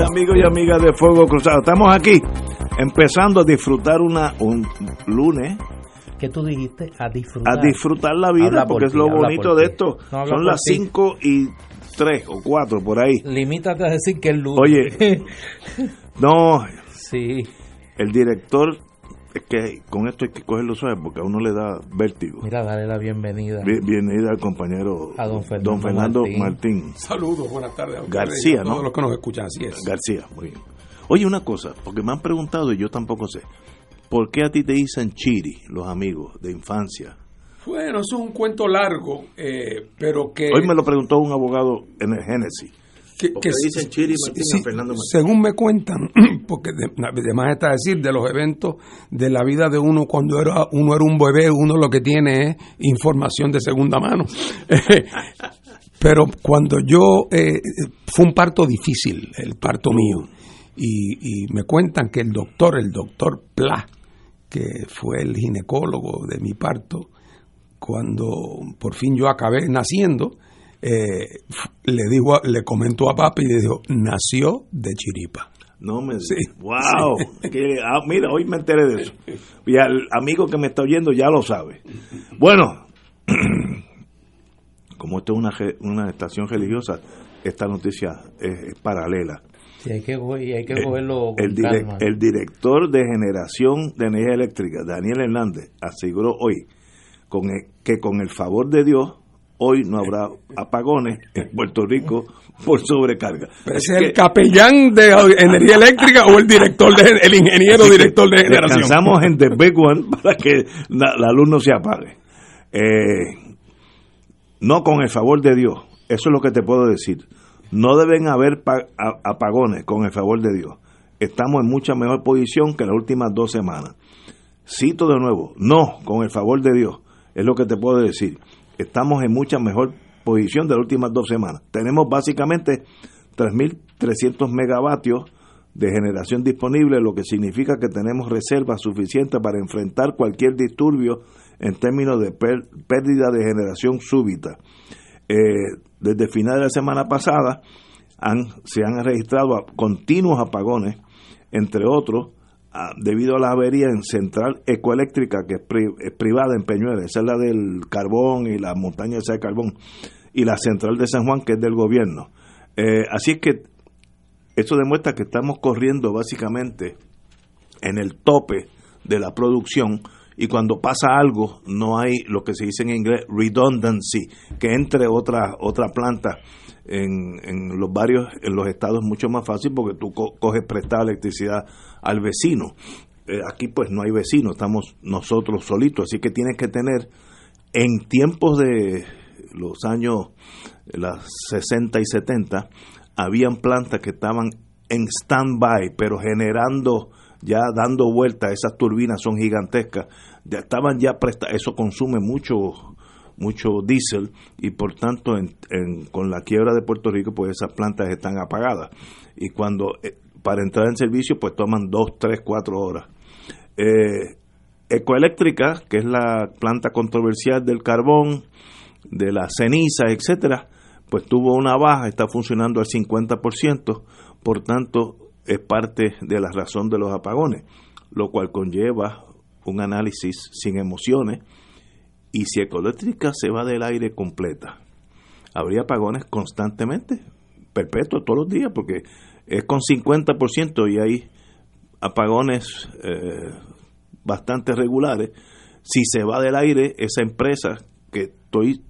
Amigos y amigas de Fuego Cruzado. Estamos aquí empezando a disfrutar una un lunes, ¿Qué tú dijiste? A disfrutar. a disfrutar la vida, Habla por porque es lo bonito de esto. No, Son las ti. 5 y 3 o 4 por ahí. Limítate a decir que es lunes. Oye. No, sí. el director, es que con esto hay que cogerlo suave porque a uno le da vértigo. Mira, dale la bienvenida. Bien- Bienvenida al compañero A don Fernando Fernando Martín. Martín. Saludos, buenas tardes. a ustedes García, a todos ¿no? los que nos escuchan, así es. García, muy bien. Oye, una cosa, porque me han preguntado y yo tampoco sé. ¿Por qué a ti te dicen Chiri, los amigos de infancia? Bueno, eso es un cuento largo, eh, pero que... Hoy me lo preguntó un abogado en el Génesis. Que, dicen Chiri Martín a Fernando Martín. Según me cuentan, porque de, de está decir, de los eventos de la vida de uno cuando era uno era un bebé, uno lo que tiene es información de segunda mano. Pero cuando yo, eh, fue un parto difícil, el parto mío, y, y me cuentan que el doctor, el doctor Pla, que fue el ginecólogo de mi parto, cuando por fin yo acabé naciendo, eh, le digo, a- le comentó a papi y le dijo, nació de chiripa. No me Sí, ¡Wow! Que- ah, mira, hoy me enteré de eso. Y al amigo que me está oyendo ya lo sabe. Bueno, como esto es una, una estación religiosa, esta noticia es, es paralela. Sí, hay que, y hay que Eh, cogerlo con el, direc- calma. el director de generación de energía eléctrica, Daniel Hernández, aseguró hoy con el- que con el favor de Dios, hoy no habrá apagones en Puerto Rico por sobrecarga. Pero es el capellán de energía eléctrica o el director de, el ingeniero director de generación. Descansamos en The Big One para que la, la luz no se apague. Eh, no con el favor de Dios. Eso es lo que te puedo decir. No deben haber apagones con el favor de Dios. Estamos en mucha mejor posición que las últimas dos semanas. Cito de nuevo, no con el favor de Dios. Es lo que te puedo decir. Estamos en mucha mejor posición de las últimas dos semanas. Tenemos básicamente 3.300 megavatios de generación disponible, lo que significa que tenemos reservas suficientes para enfrentar cualquier disturbio en términos de pérdida de generación súbita. Eh, desde final de la semana pasada se han registrado continuos apagones, entre otros, a- debido a la avería en Central Ecoeléctrica, que es, pri- privada en Peñuelas, esa es la del carbón y la montaña esa de carbón, y la Central de San Juan, que es del gobierno. Eh, así es que eso demuestra que estamos corriendo básicamente en el tope de la producción y cuando pasa algo no hay lo que se dice en inglés redundancy, que entre otra otra planta en, en los varios en los estados es mucho más fácil porque tú co- coges prestada electricidad al vecino. Eh, aquí pues no hay vecino, estamos nosotros solitos, así que tienes que tener en tiempos de los años las 60 y 70 habían plantas que estaban en stand-by, pero generando, ya dando vuelta, esas turbinas son gigantescas, ya estaban ya prestadas, eso consume mucho mucho diésel y por tanto en- con la quiebra de Puerto Rico pues esas plantas están apagadas y cuando eh, para entrar en servicio pues toman dos, tres, cuatro horas. Eh, Ecoeléctrica, que es la planta controversial del carbón, de la ceniza, etcétera, pues tuvo una baja, está funcionando al 50%, por tanto es parte de la razón de los apagones, lo cual conlleva un análisis sin emociones y si Ecoeléctrica se va del aire completa, habría apagones constantemente, perpetuos todos los días, porque es con 50% y hay apagones eh, bastante regulares. Si se va del aire, esa empresa que estoy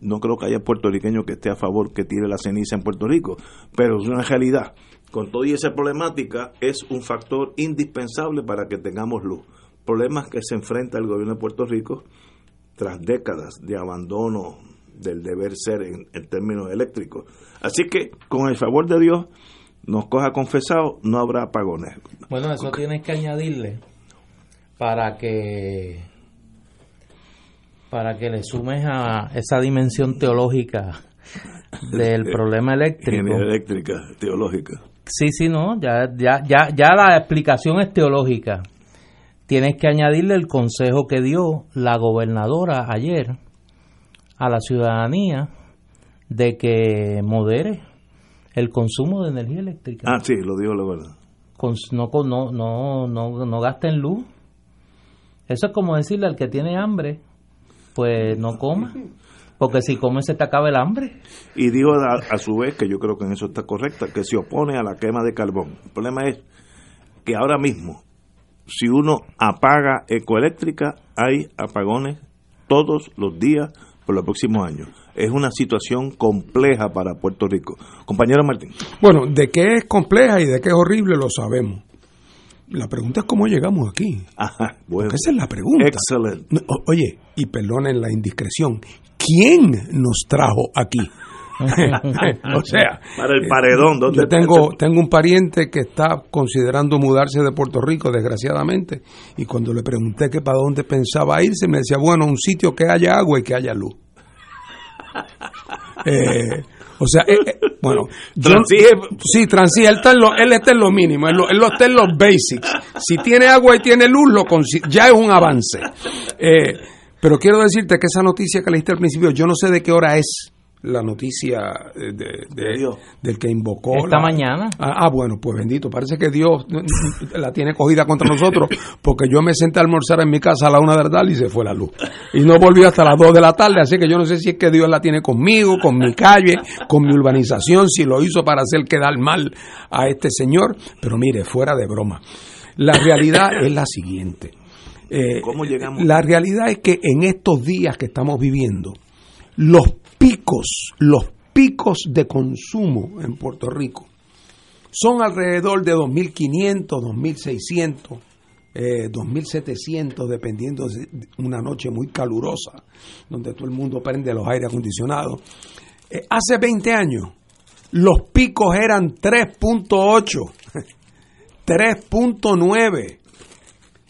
no creo que haya puertorriqueño que esté a favor que tire la ceniza en Puerto Rico, pero es una realidad. Con toda esa problemática es un factor indispensable para que tengamos luz. Problemas que se enfrenta el gobierno de Puerto Rico tras décadas de abandono del deber ser en, en términos eléctricos. Así que, con el favor de Dios, nos coja confesado, no habrá apagones. Bueno, eso tienes que añadirle para que para que le sumes a esa dimensión teológica del problema eléctrico. Energía eléctrica, teológica. Sí, sí, no, ya, ya, ya, ya la explicación es teológica. Tienes que añadirle el consejo que dio la gobernadora ayer a la ciudadanía de que modere el consumo de energía eléctrica. Ah, sí, lo digo la verdad. No, no, no, no, no gasten luz. Eso es como decirle al que tiene hambre, pues no coma, porque si come se te acaba el hambre. Y digo a, a su vez, que yo creo que en eso está correcta, que se opone a la quema de carbón. El problema es que ahora mismo, si uno apaga ecoeléctrica, hay apagones todos los días por los próximos años. Es una situación compleja para Puerto Rico. Compañero Martín. Bueno, de qué es compleja y de qué es horrible lo sabemos. La pregunta es cómo llegamos aquí. Ajá, bueno. Porque esa es la pregunta. Excelente. Oye, y perdonen la indiscreción, ¿quién nos trajo aquí? o sea, Para el paredón, ¿dónde yo tengo, tengo un pariente que está considerando mudarse de Puerto Rico, desgraciadamente, y cuando le pregunté que para dónde pensaba irse, me decía, bueno, un sitio que haya agua y que haya luz. Eh, o sea, eh, eh, bueno, yo- Transige- sí, transige, él está, en lo, él está en lo mínimo, él, lo- él está en los basics. Si tiene agua y tiene luz, lo ya es un avance. Eh, pero quiero decirte que esa noticia que leíste al principio, yo no sé de qué hora es la noticia eh, de, de- Dios. del que invocó. Esta la- mañana. Ah, ah, bueno, pues bendito. Parece que Dios la tiene cogida contra nosotros, porque yo me senté a almorzar en mi casa a la una de la tarde y se fue la luz. Y no volvió hasta las dos de la tarde, así que yo no sé si es que Dios la tiene conmigo, con mi calle, con mi urbanización, si lo hizo para hacer quedar mal a este señor. Pero mire, fuera de broma. La realidad es la siguiente. Eh, ¿Cómo llegamos? La realidad es que en estos días que estamos viviendo, los picos, los picos de consumo en Puerto Rico son alrededor de 2.500, 2.600, eh, 2.700, dependiendo de una noche muy calurosa, donde todo el mundo prende los aires acondicionados. Eh, hace 20 años, los picos eran 3.8, 3.9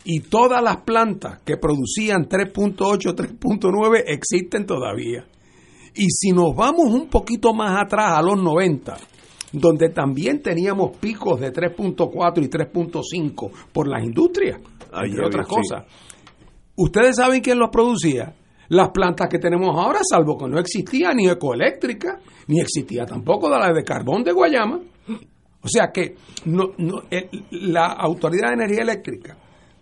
y todas las plantas que producían 3.8, 3.9 existen todavía. Y si nos vamos un poquito más atrás a los 90, donde también teníamos picos de 3.4 y 3.5 por las industrias, había, otras sí. cosas. ¿Ustedes saben quién los producía? Las plantas que tenemos ahora, salvo que no existía ni ecoeléctrica, ni existía tampoco de la de carbón de Guayama. O sea que no, no, el- la Autoridad de Energía Eléctrica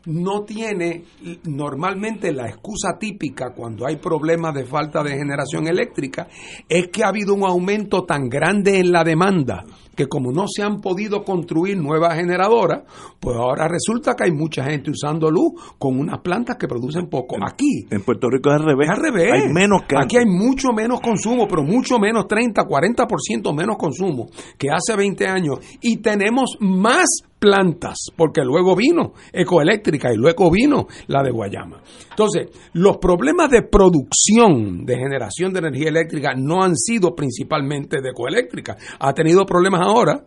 no tiene normalmente la excusa típica cuando hay problemas de falta de generación eléctrica, es que ha habido un aumento tan grande en la demanda que como no se han podido construir nuevas generadoras, pues ahora resulta que hay mucha gente usando luz con unas plantas que producen poco. Aquí, En Puerto Rico es al revés. es al revés. Hay menos que Aquí hay mucho menos consumo, pero mucho menos, 30, 40% menos consumo que hace 20 años. Y tenemos más plantas, porque luego vino Ecoeléctrica y luego vino la de Guayama. Entonces, los problemas de producción de generación de energía eléctrica no han sido principalmente de Ecoeléctrica. Ha tenido problemas ahora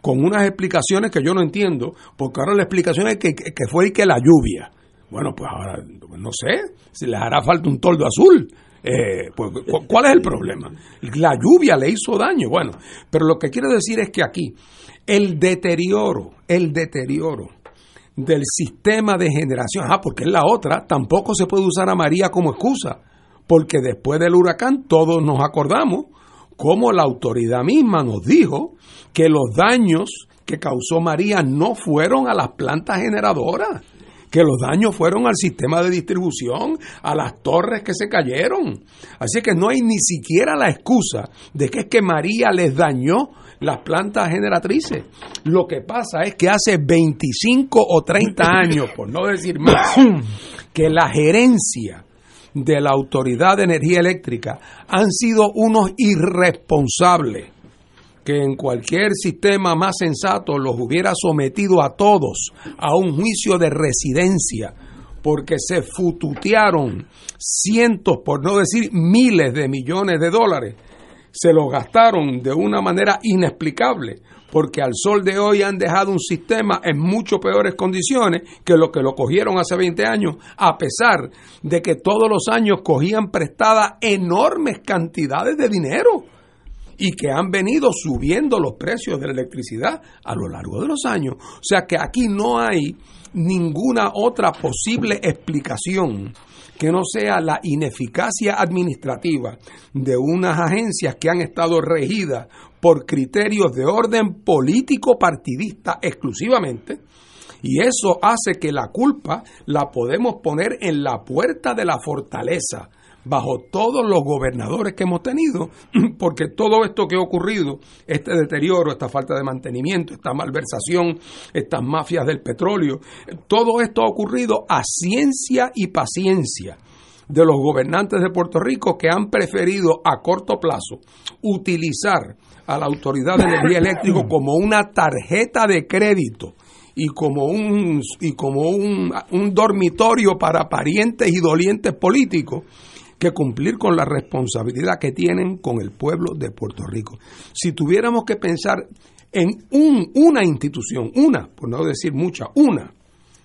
con unas explicaciones que yo no entiendo, porque ahora la explicación es que, que, fue y que la lluvia. Bueno, pues ahora, no sé, si les hará falta un toldo azul. Eh, pues, cu- ¿Cuál es el problema? La lluvia le hizo daño. Bueno, pero lo que quiero decir es que aquí el deterioro, el deterioro del sistema de generación, ah, porque es la otra, tampoco se puede usar a María como excusa, porque después del huracán todos nos acordamos cómo la autoridad misma nos dijo que los daños que causó María no fueron a las plantas generadoras, que los daños fueron al sistema de distribución, a las torres que se cayeron. Así que no hay ni siquiera la excusa de que es que María les dañó las plantas generatrices. Lo que pasa es que hace 25 o 30 años, por no decir más, que la gerencia de la Autoridad de Energía Eléctrica han sido unos irresponsables que en cualquier sistema más sensato los hubiera sometido a todos a un juicio de residencia porque se fututearon cientos, por no decir miles de millones de dólares. Se los gastaron de una manera inexplicable, porque al sol de hoy han dejado un sistema en mucho peores condiciones que lo que lo cogieron hace 20 años, a pesar de que todos los años cogían prestadas enormes cantidades de dinero y que han venido subiendo los precios de la electricidad a lo largo de los años. O sea que aquí no hay ninguna otra posible explicación que no sea la ineficacia administrativa de unas agencias que han estado regidas por criterios de orden político partidista exclusivamente, y eso hace que la culpa la podemos poner en la puerta de la fortaleza, bajo todos los gobernadores que hemos tenido, porque todo esto que ha ocurrido, este deterioro, esta falta de mantenimiento, esta malversación, estas mafias del petróleo, todo esto ha ocurrido a ciencia y paciencia de los gobernantes de Puerto Rico que han preferido a corto plazo utilizar a la Autoridad de Energía Eléctrica como una tarjeta de crédito y como un y como un, un dormitorio para parientes y dolientes políticos que cumplir con la responsabilidad que tienen con el pueblo de Puerto Rico. Si tuviéramos que pensar en un, una institución, una, por no decir mucha, una,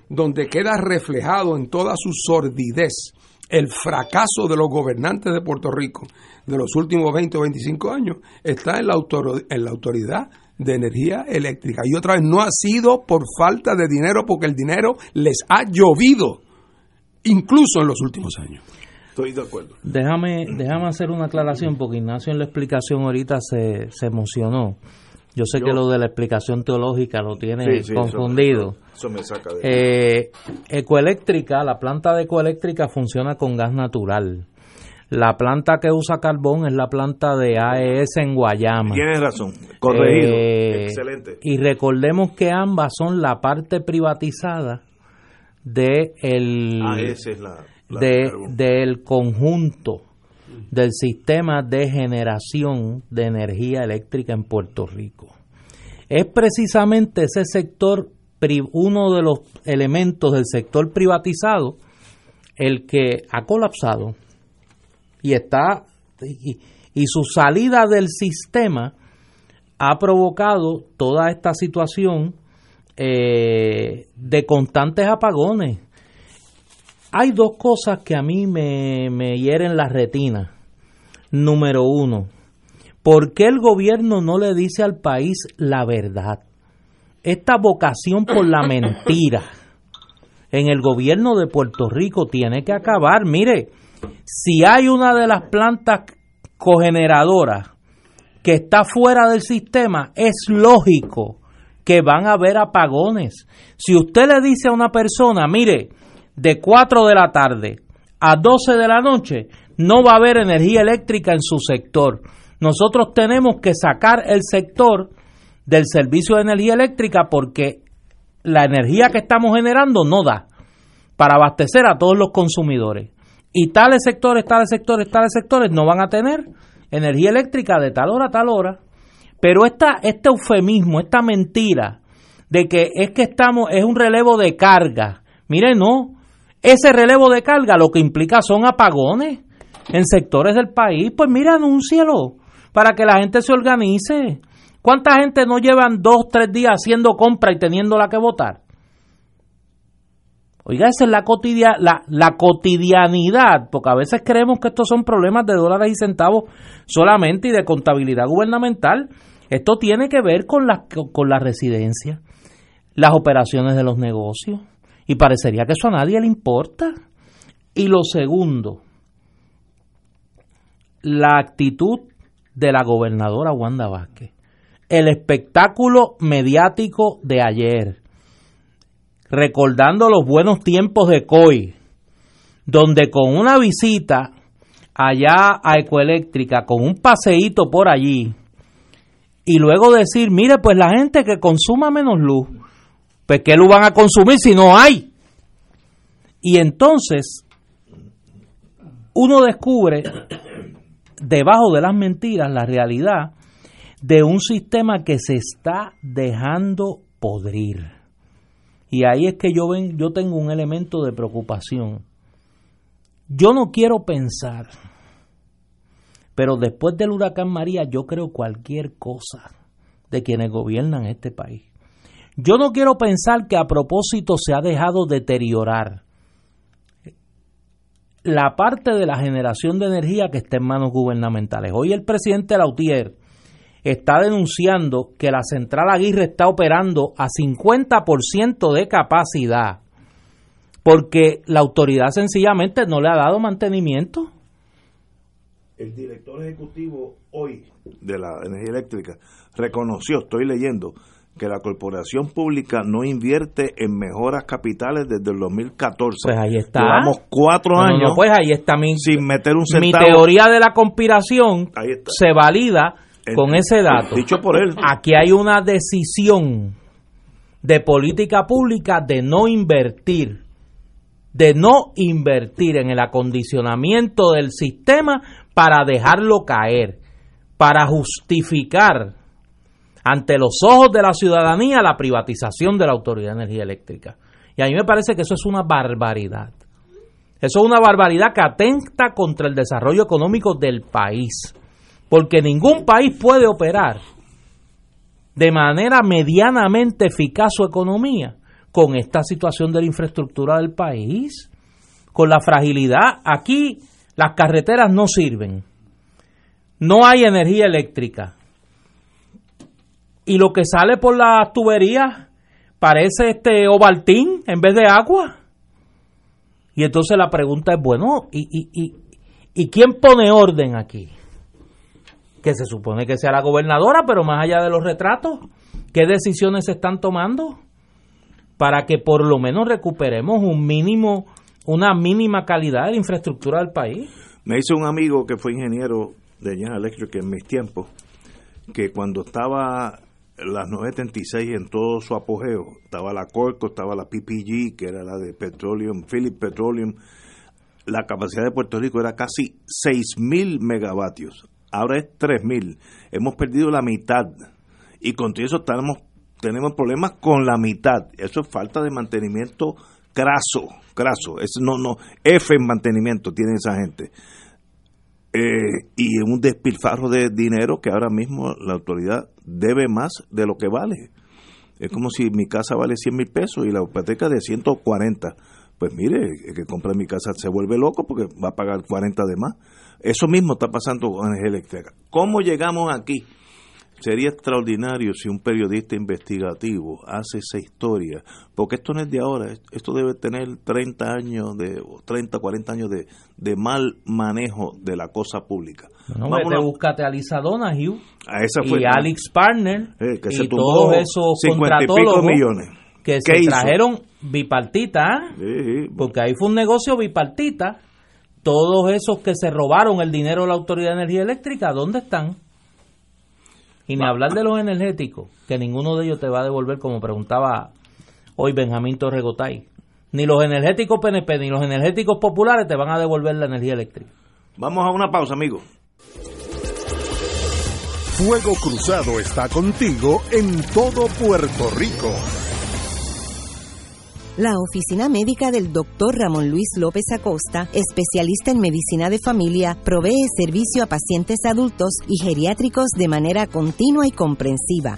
donde queda reflejado en toda su sordidez el fracaso de los gobernantes de Puerto Rico de los últimos 20 o 25 años, está en la, en la autoridad de energía eléctrica. Y otra vez, no ha sido por falta de dinero, porque el dinero les ha llovido, incluso en los últimos años. Estoy de acuerdo. Déjame, déjame hacer una aclaración porque Ignacio en la explicación ahorita se, se emocionó. Yo sé que lo de la explicación teológica lo tiene confundido. Eso, me saca de... Eh, ecoeléctrica, la planta de ecoeléctrica funciona con gas natural. La planta que usa carbón es la planta de AES en Guayama. Tienes razón, corregido. Eh, Excelente. Y recordemos que ambas son la parte privatizada de el, AES es la de, del conjunto del sistema de generación de energía eléctrica en Puerto Rico. Es precisamente ese sector, uno de los elementos del sector privatizado, el que ha colapsado y está y, su salida del sistema ha provocado toda esta situación eh, de constantes apagones hay dos cosas que a mí me, me hieren la retina. Número uno, ¿por qué el gobierno no le dice al país la verdad? Esta vocación por la mentira en el gobierno de Puerto Rico tiene que acabar. Mire, si hay una de las plantas cogeneradoras que está fuera del sistema, es lógico que van a haber apagones. Si usted le dice a una persona, mire, de 4 de la tarde a 12 de la noche, no va a haber energía eléctrica en su sector. Nosotros tenemos que sacar el sector del servicio de energía eléctrica porque la energía que estamos generando no da para abastecer a todos los consumidores. Y tales sectores, tales sectores, tales sectores no van a tener energía eléctrica de tal hora a tal hora. Pero esta, este eufemismo, esta mentira de que es que estamos, es un relevo de carga. Mire, no, ese relevo de carga lo que implica son apagones en sectores del país. Pues mira, anúncialo para que la gente se organice. ¿Cuánta gente no llevan dos, tres días haciendo compra y teniéndola que votar? Oiga, esa es la, la, la, cotidianidad, porque a veces creemos que estos son problemas de dólares y centavos solamente y de contabilidad gubernamental. Esto tiene que ver con la, con la residencia, las operaciones de los negocios, y parecería que eso a nadie le importa. Y lo segundo, la actitud de la gobernadora Wanda Vázquez. El espectáculo mediático de ayer. recordando los buenos tiempos de COI, donde con una visita allá a Ecoeléctrica, con un paseíto por allí, y luego decir, mire, pues la gente que consuma menos luz, pues ¿qué luz van a consumir si no hay? Y entonces uno descubre debajo de las mentiras la realidad de un sistema que se está dejando podrir. Y ahí es que yo ven, yo tengo un elemento de preocupación. Yo no quiero pensar, pero después del huracán María yo creo cualquier cosa de quienes gobiernan este país. Yo no quiero pensar que a propósito se ha dejado deteriorar la parte de la generación de energía que está en manos gubernamentales. Hoy el presidente Lautier está denunciando que la central Aguirre está operando a 50% de capacidad porque la autoridad sencillamente no le ha dado mantenimiento. El director ejecutivo hoy de la energía eléctrica reconoció, estoy leyendo, que la corporación pública no invierte en mejoras capitales desde el 2014. Pues ahí está. Llevamos cuatro años pues ahí está mi, sin meter un mi centavo. teoría de la conspiración se valida con ese dato. Dicho por él. Aquí hay una decisión de política pública de no invertir, de no invertir en el acondicionamiento del sistema para dejarlo caer, para justificar ante los ojos de la ciudadanía la privatización de la Autoridad de Energía Eléctrica. Y a mí me parece que eso es una barbaridad. Eso es una barbaridad que atenta contra el desarrollo económico del país. Porque ningún país puede operar de manera medianamente eficaz su economía con esta situación de la infraestructura del país, con la fragilidad. Aquí las carreteras no sirven, no hay energía eléctrica, y lo que sale por las tuberías parece este ovaltín en vez de agua. Y entonces la pregunta es, bueno, ¿y, y, y, ¿y quién pone orden aquí? Que se supone que sea la gobernadora, pero más allá de los retratos, ¿qué decisiones se están tomando para que por lo menos recuperemos un mínimo, una mínima calidad de la infraestructura del país? Me hizo un amigo que fue ingeniero de General Electric en mis tiempos, que cuando estaba las 976 en todo su apogeo. Estaba la Corco, estaba la PPG, que era la de Petroleum, Philip Petroleum. La capacidad de Puerto Rico era casi 6.000 megavatios. Ahora es 3.000. Hemos perdido la mitad. Y con eso tenemos problemas con la mitad. Eso es falta de mantenimiento craso, craso. Es, no, no, F en mantenimiento tiene esa gente. Eh, y un despilfarro de dinero que ahora mismo la autoridad debe más de lo que vale. Es como si mi casa vale 100 mil pesos y la hipoteca de 140. Pues mire, el que compra mi casa se vuelve loco porque va a pagar 40 de más. Eso mismo está pasando con energía eléctrica. ¿Cómo llegamos aquí? Sería extraordinario si un periodista investigativo hace esa historia, porque esto no es de ahora, esto debe tener 30 años, de 30, 40 años de, de mal manejo de la cosa pública. No, vete, búscate a Lisa Donahue a esa fue, y Alex Partner eh, que se y todos esos contratólogos millones. que se hizo? trajeron bipartita, Sí, sí. porque ahí fue un negocio bipartita. Todos esos que se robaron el dinero de la Autoridad de Energía Eléctrica, ¿dónde están? Y ni hablar de los energéticos, que ninguno de ellos te va a devolver, como preguntaba hoy Benjamín Torregotay. Ni los energéticos PNP ni los energéticos populares te van a devolver la energía eléctrica. Vamos a una pausa, amigos. Fuego Cruzado está contigo en todo Puerto Rico. La oficina médica del Dr. Ramón Luis López Acosta, especialista en medicina de familia, provee servicio a pacientes adultos y geriátricos de manera continua y comprensiva,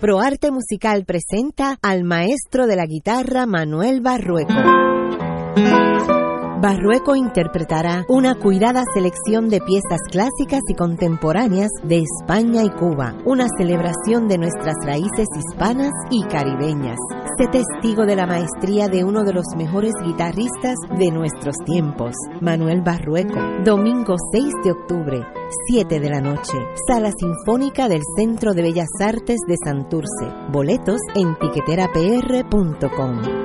ProArte Musical presenta al maestro de la guitarra Manuel Barrueco. Barrueco interpretará una cuidada selección de piezas clásicas y contemporáneas de España y Cuba, una celebración de nuestras raíces hispanas y caribeñas. Sé testigo de la maestría de uno de los mejores guitarristas de nuestros tiempos, Manuel Barrueco. Domingo 6 de octubre, 7 de la noche, Sala Sinfónica del Centro de Bellas Artes de Santurce. Boletos en tiqueterapr.com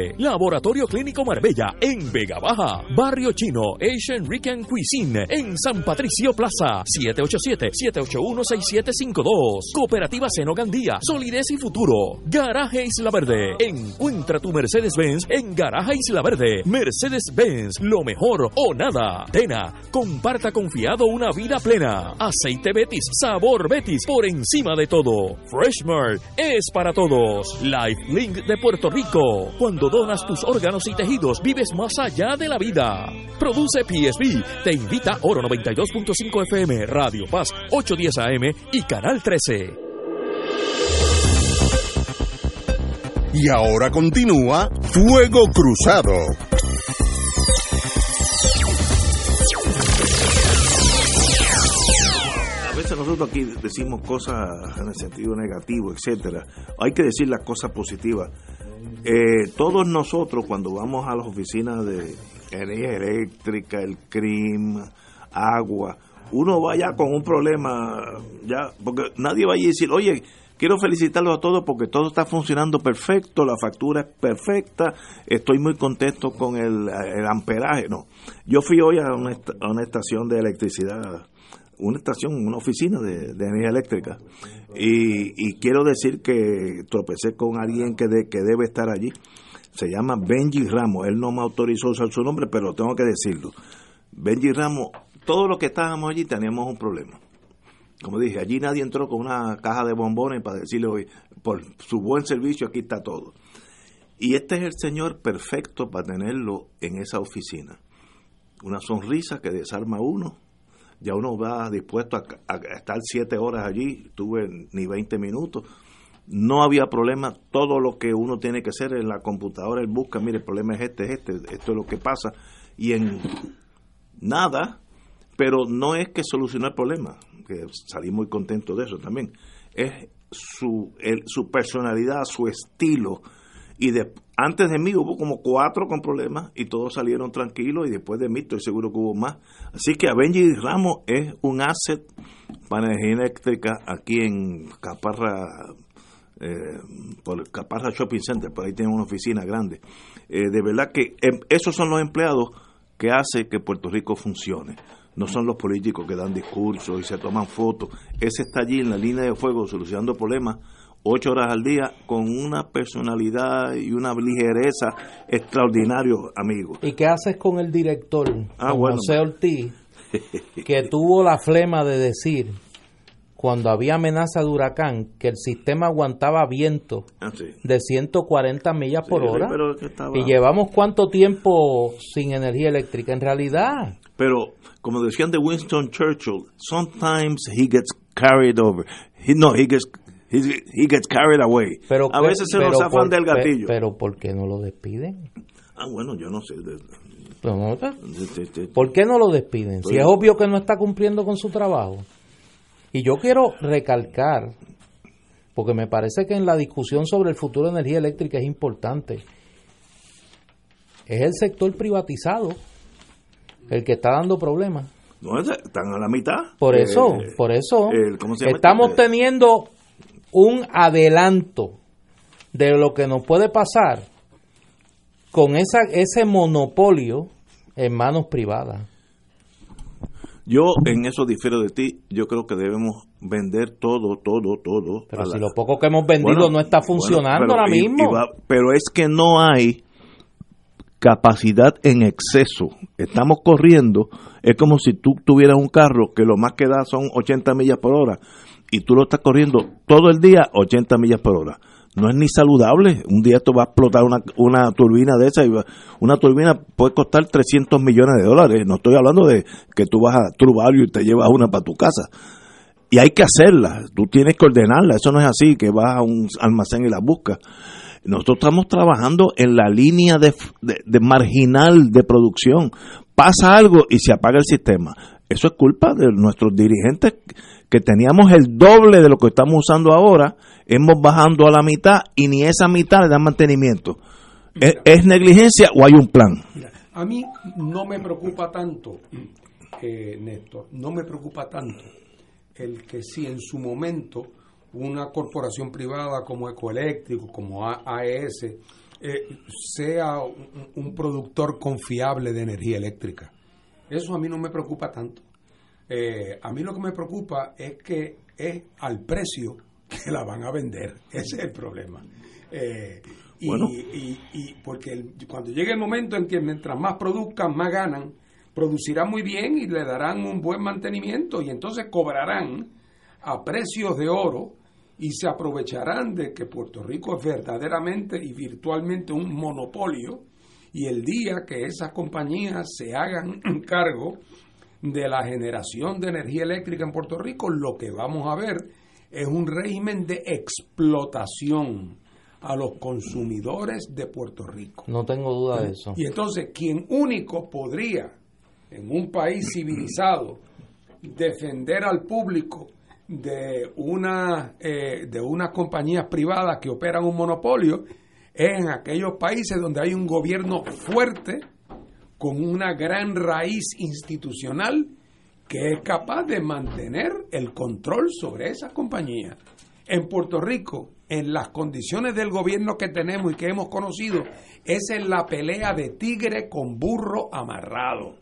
Laboratorio Clínico Marbella en Vega Baja. Barrio Chino Asian Rican Cuisine en San Patricio Plaza. 787-781-6752. Cooperativa Seno Gandía. Solidez y futuro. Garaje Isla Verde. Encuentra tu Mercedes-Benz en Garaje Isla Verde. Mercedes-Benz. Lo mejor o nada. Tena. Comparta confiado una vida plena. Aceite Betis. Sabor Betis. Por encima de todo. Freshmart. Es para todos. Life Link de Puerto Rico. Cuando donas tus órganos y tejidos, vives más allá de la vida. Produce PSB. Te invita Oro 92.5 FM, Radio Paz 810 AM y Canal 13. Y ahora continúa Fuego Cruzado. A veces nosotros aquí decimos cosas en el sentido negativo, etcétera. Hay que decir las cosas positivas. Eh, todos nosotros cuando vamos a las oficinas de energía eléctrica, el CRIM, agua, uno vaya con un problema, ya, porque nadie va a decir, oye, quiero felicitarlos a todos porque todo está funcionando perfecto, la factura es perfecta, estoy muy contento con el, el amperaje. No, yo fui hoy a una, a una estación de electricidad una estación, una oficina de, energía eléctrica. Y, quiero decir que tropecé con alguien que, que debe estar allí. Se llama Benji Ramos. Él no me autorizó usar su nombre, pero tengo que decirlo. Benji Ramos, todos los que estábamos allí teníamos un problema. Como dije, allí nadie entró con una caja de bombones para decirle, hoy por su buen servicio aquí está todo. Y este es el señor perfecto para tenerlo en esa oficina. Una sonrisa que desarma a uno, ya uno va dispuesto a, estar siete horas allí, tuve ni 20 minutos. No había problema, todo lo que uno tiene que hacer en la computadora, él busca, mire, el problema es este, este, esto es lo que pasa. Y en nada, pero no es que solucionó el problema, que salí muy contento de eso también, es su, su personalidad, su estilo, y de, antes de mí hubo como cuatro con problemas y todos salieron tranquilos y después de mí estoy seguro que hubo más. Así que Benji Ramos es un asset para energía eléctrica aquí en Caparra, eh, por Caparra Shopping Center, por ahí tiene una oficina grande. Eh, de verdad que em, esos son los empleados que hacen que Puerto Rico funcione. No son los políticos que dan discursos y se toman fotos. Ese está allí en la línea de fuego solucionando problemas ocho horas al día con una personalidad y una ligereza extraordinario, amigo. ¿Y qué haces con el director, ah, José Ortiz, que tuvo la flema de decir cuando había amenaza de huracán, que el sistema aguantaba viento Ah, sí. de 140 millas por Sí, hora. estaba- Y llevamos cuánto tiempo sin energía eléctrica. En realidad, Pero, como decían de Winston Churchill, sometimes he gets carried over. He, no, he gets, he, he gets carried away. pero a veces se pero nos zafan del gatillo. Pero, ¿por qué no lo despiden? ah, bueno, yo no sé. Pero de- ¿Por qué no lo despiden? Si es obvio que no está cumpliendo con su trabajo. Y yo quiero recalcar, porque me parece que en la discusión sobre el futuro de energía eléctrica es importante, es el sector privatizado el que está dando problemas. no, es- están a la mitad. Por Eh, eso, por eso, el- ¿cómo se llama estamos este? teniendo un adelanto de lo que nos puede pasar con esa, ese monopolio en manos privadas. Yo en eso difiero de ti. Yo creo que debemos vender todo, todo, todo. Pero si la- lo poco que hemos vendido Bueno, no está bueno, funcionando pero ahora y- mismo. y va- pero es que no hay capacidad en exceso. Estamos corriendo, es como si tú tuvieras un carro que lo más que da son 80 millas por hora y tú lo estás corriendo todo el día 80 millas por hora. No es ni saludable. Un día esto va a explotar una, una turbina de esa y una turbina puede costar 300 millones de dólares. No estoy hablando de que tú vas a Truvalio y te llevas una para tu casa y hay que hacerla, tú tienes que ordenarla, eso no es así, que vas a un almacén y la buscas. Nosotros estamos trabajando en la línea de- de marginal de producción. Pasa algo y se apaga el sistema. Eso es culpa de nuestros dirigentes que teníamos el doble de lo que estamos usando ahora, hemos bajando a la mitad y ni esa mitad le dan mantenimiento. ¿Es, es negligencia o hay un plan? Mira, a mí no me preocupa tanto, eh, Néstor, no me preocupa tanto el que si en su momento una corporación privada como Ecoeléctrico, como AES, eh, sea un, un productor confiable de energía eléctrica. Eso a mí no me preocupa tanto. Eh, a mí lo que me preocupa es que es al precio que la van a vender. Ese es el problema. Eh, y, Bueno. y- y porque el- cuando llegue el momento en que mientras más produzcan, más ganan, producirán muy bien y le darán un buen mantenimiento y entonces cobrarán a precios de oro y se aprovecharán de que Puerto Rico es verdaderamente y virtualmente un monopolio y el día que esas compañías se hagan cargo de la generación de energía eléctrica en Puerto Rico, lo que vamos a ver es un régimen de explotación a los consumidores de Puerto Rico. No tengo duda de eso. Y entonces, quien único podría, en un país civilizado, defender al público de una eh, de unas compañías privadas que operan un monopolio es en aquellos países donde hay un gobierno fuerte con una gran raíz institucional que es capaz de mantener el control sobre esas compañías. En Puerto Rico, en las condiciones del gobierno que tenemos y que hemos conocido, esa es la pelea de tigre con burro amarrado.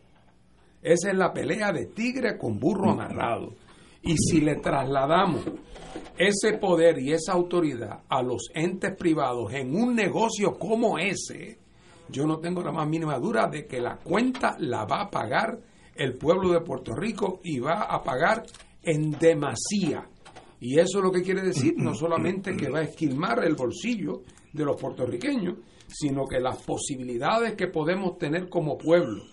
Esa es la pelea de tigre con burro amarrado. Y si le trasladamos ese poder y esa autoridad a los entes privados en un negocio como ese, yo no tengo la más mínima duda de que la cuenta la va a pagar el pueblo de Puerto Rico y va a pagar en demasía. Y eso es lo que quiere decir no solamente que va a esquilmar el bolsillo de los puertorriqueños, sino que las posibilidades que podemos tener como pueblo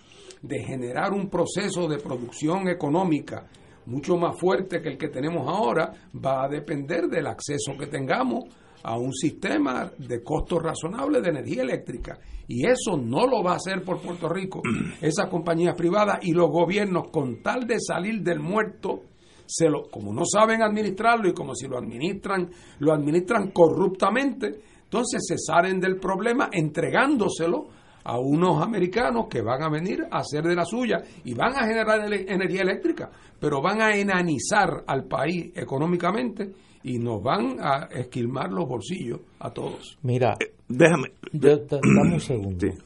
de generar un proceso de producción económica mucho más fuerte que el que tenemos ahora va a depender del acceso que tengamos a un sistema de costos razonables de energía eléctrica. Y eso no lo va a hacer por Puerto Rico esas compañías privadas y los gobiernos con tal de salir del muerto, se lo, como no saben administrarlo y como si lo administran, lo administran corruptamente, entonces se salen del problema entregándoselo a unos americanos que van a venir a hacer de la suya y van a generar ele- energía eléctrica, pero van a enanizar al país económicamente y nos van a esquilmar los bolsillos a todos. Mira, Déjame. yo- da- dame un segundo. Sí.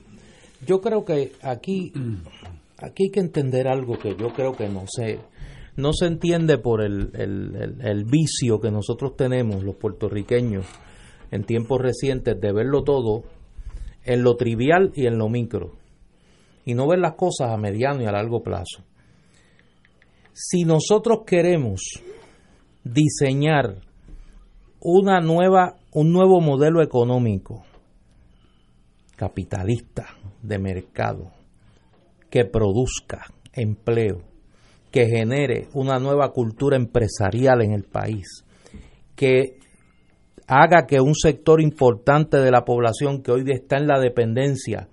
Yo creo que aquí, aquí hay que entender algo que yo creo que no se, no se entiende por el, el- el- el vicio que nosotros tenemos, los puertorriqueños, en tiempos recientes, de verlo todo en lo trivial y en lo micro, y no ver las cosas a mediano y a largo plazo. Si nosotros queremos diseñar una nueva, un nuevo modelo económico capitalista de mercado que produzca empleo, que genere una nueva cultura empresarial en el país, que haga que un sector importante de la población que hoy está en la dependencia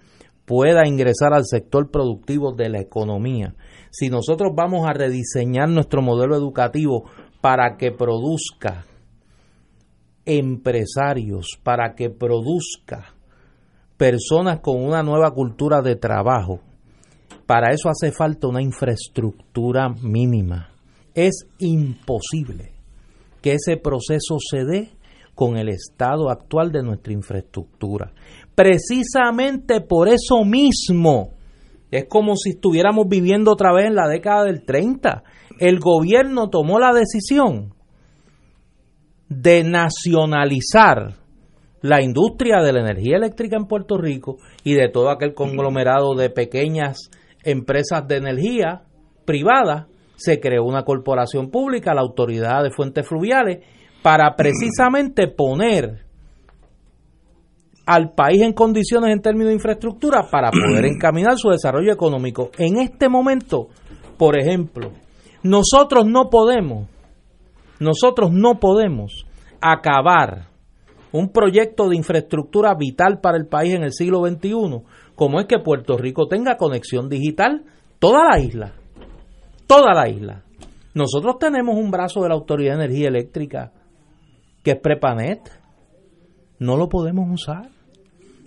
pueda ingresar al sector productivo de la economía. Si nosotros vamos a rediseñar nuestro modelo educativo para que produzca empresarios, para que produzca personas con una nueva cultura de trabajo, para eso hace falta una infraestructura mínima. Es imposible que ese proceso se dé con el estado actual de nuestra infraestructura. Precisamente por eso mismo, es como si estuviéramos viviendo otra vez en la década del 30. El gobierno tomó la decisión de nacionalizar la industria de la energía eléctrica en Puerto Rico y de todo aquel conglomerado de pequeñas empresas de energía privadas, se creó una corporación pública, la Autoridad de Fuentes Fluviales, para precisamente poner al país en condiciones en términos de infraestructura para poder encaminar su desarrollo económico. En este momento, por ejemplo, nosotros no podemos, nosotros no podemos acabar un proyecto de infraestructura vital para el país en el siglo XXI, como es que Puerto Rico tenga conexión digital, toda la isla, toda la isla. Nosotros tenemos un brazo de la Autoridad de Energía Eléctrica que es Prepanet, no lo podemos usar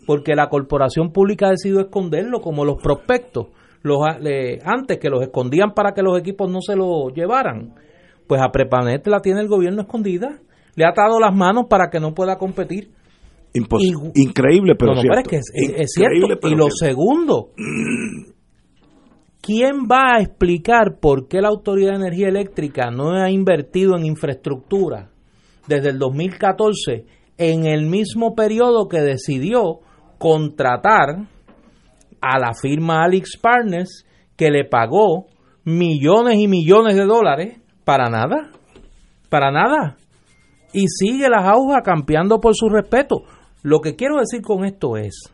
porque la corporación pública ha decidido esconderlo como los prospectos los, antes que los escondían para que los equipos no se lo llevaran. Pues a Prepanet la tiene el gobierno escondida le ha atado las manos para que no pueda competir. Increíble pero, cierto. es, cierto. y lo segundo ¿quién va a explicar por qué la Autoridad de Energía Eléctrica no ha invertido en infraestructura desde el 2014 en el mismo periodo que decidió contratar a la firma Alex Partners que le pagó millones y millones de dólares para nada, para nada. Y sigue las agujas campeando por su respeto. Lo que quiero decir con esto es,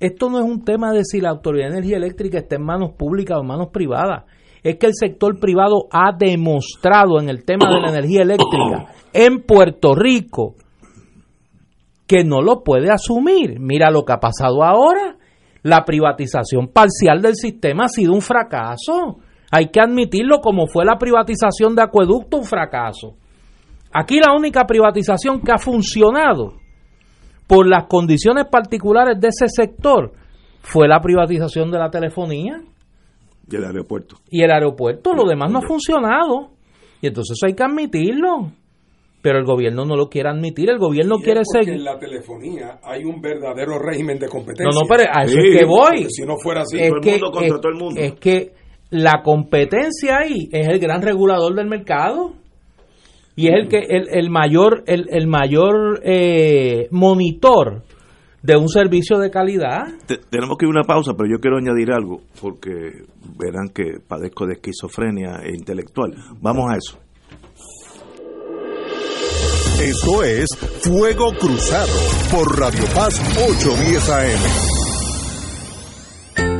esto no es un tema de si la Autoridad de Energía Eléctrica está en manos públicas o en manos privadas. Es que el sector privado ha demostrado en el tema de la energía eléctrica en Puerto Rico que no lo puede asumir. Mira lo que ha pasado ahora. La privatización parcial del sistema ha sido un fracaso. Hay que admitirlo como fue la privatización de acueducto, un fracaso. Aquí la única privatización que ha funcionado por las condiciones particulares de ese sector fue la privatización de la telefonía. Y el aeropuerto. Y el aeropuerto, lo demás no ha funcionado. Y entonces hay que admitirlo pero el gobierno no lo quiere admitir, el gobierno quiere seguir. En la telefonía hay un verdadero régimen de competencia. No, no, pero a eso es que voy. Si no fuera así, es que, Es que la competencia ahí es el gran regulador del mercado y es el que el, el mayor el, el mayor eh, monitor de un servicio de calidad. tenemos que ir a una pausa, pero yo quiero añadir algo porque verán que padezco de esquizofrenia e intelectual. Vamos a eso. Esto es Fuego Cruzado por Radio Paz 810 AM.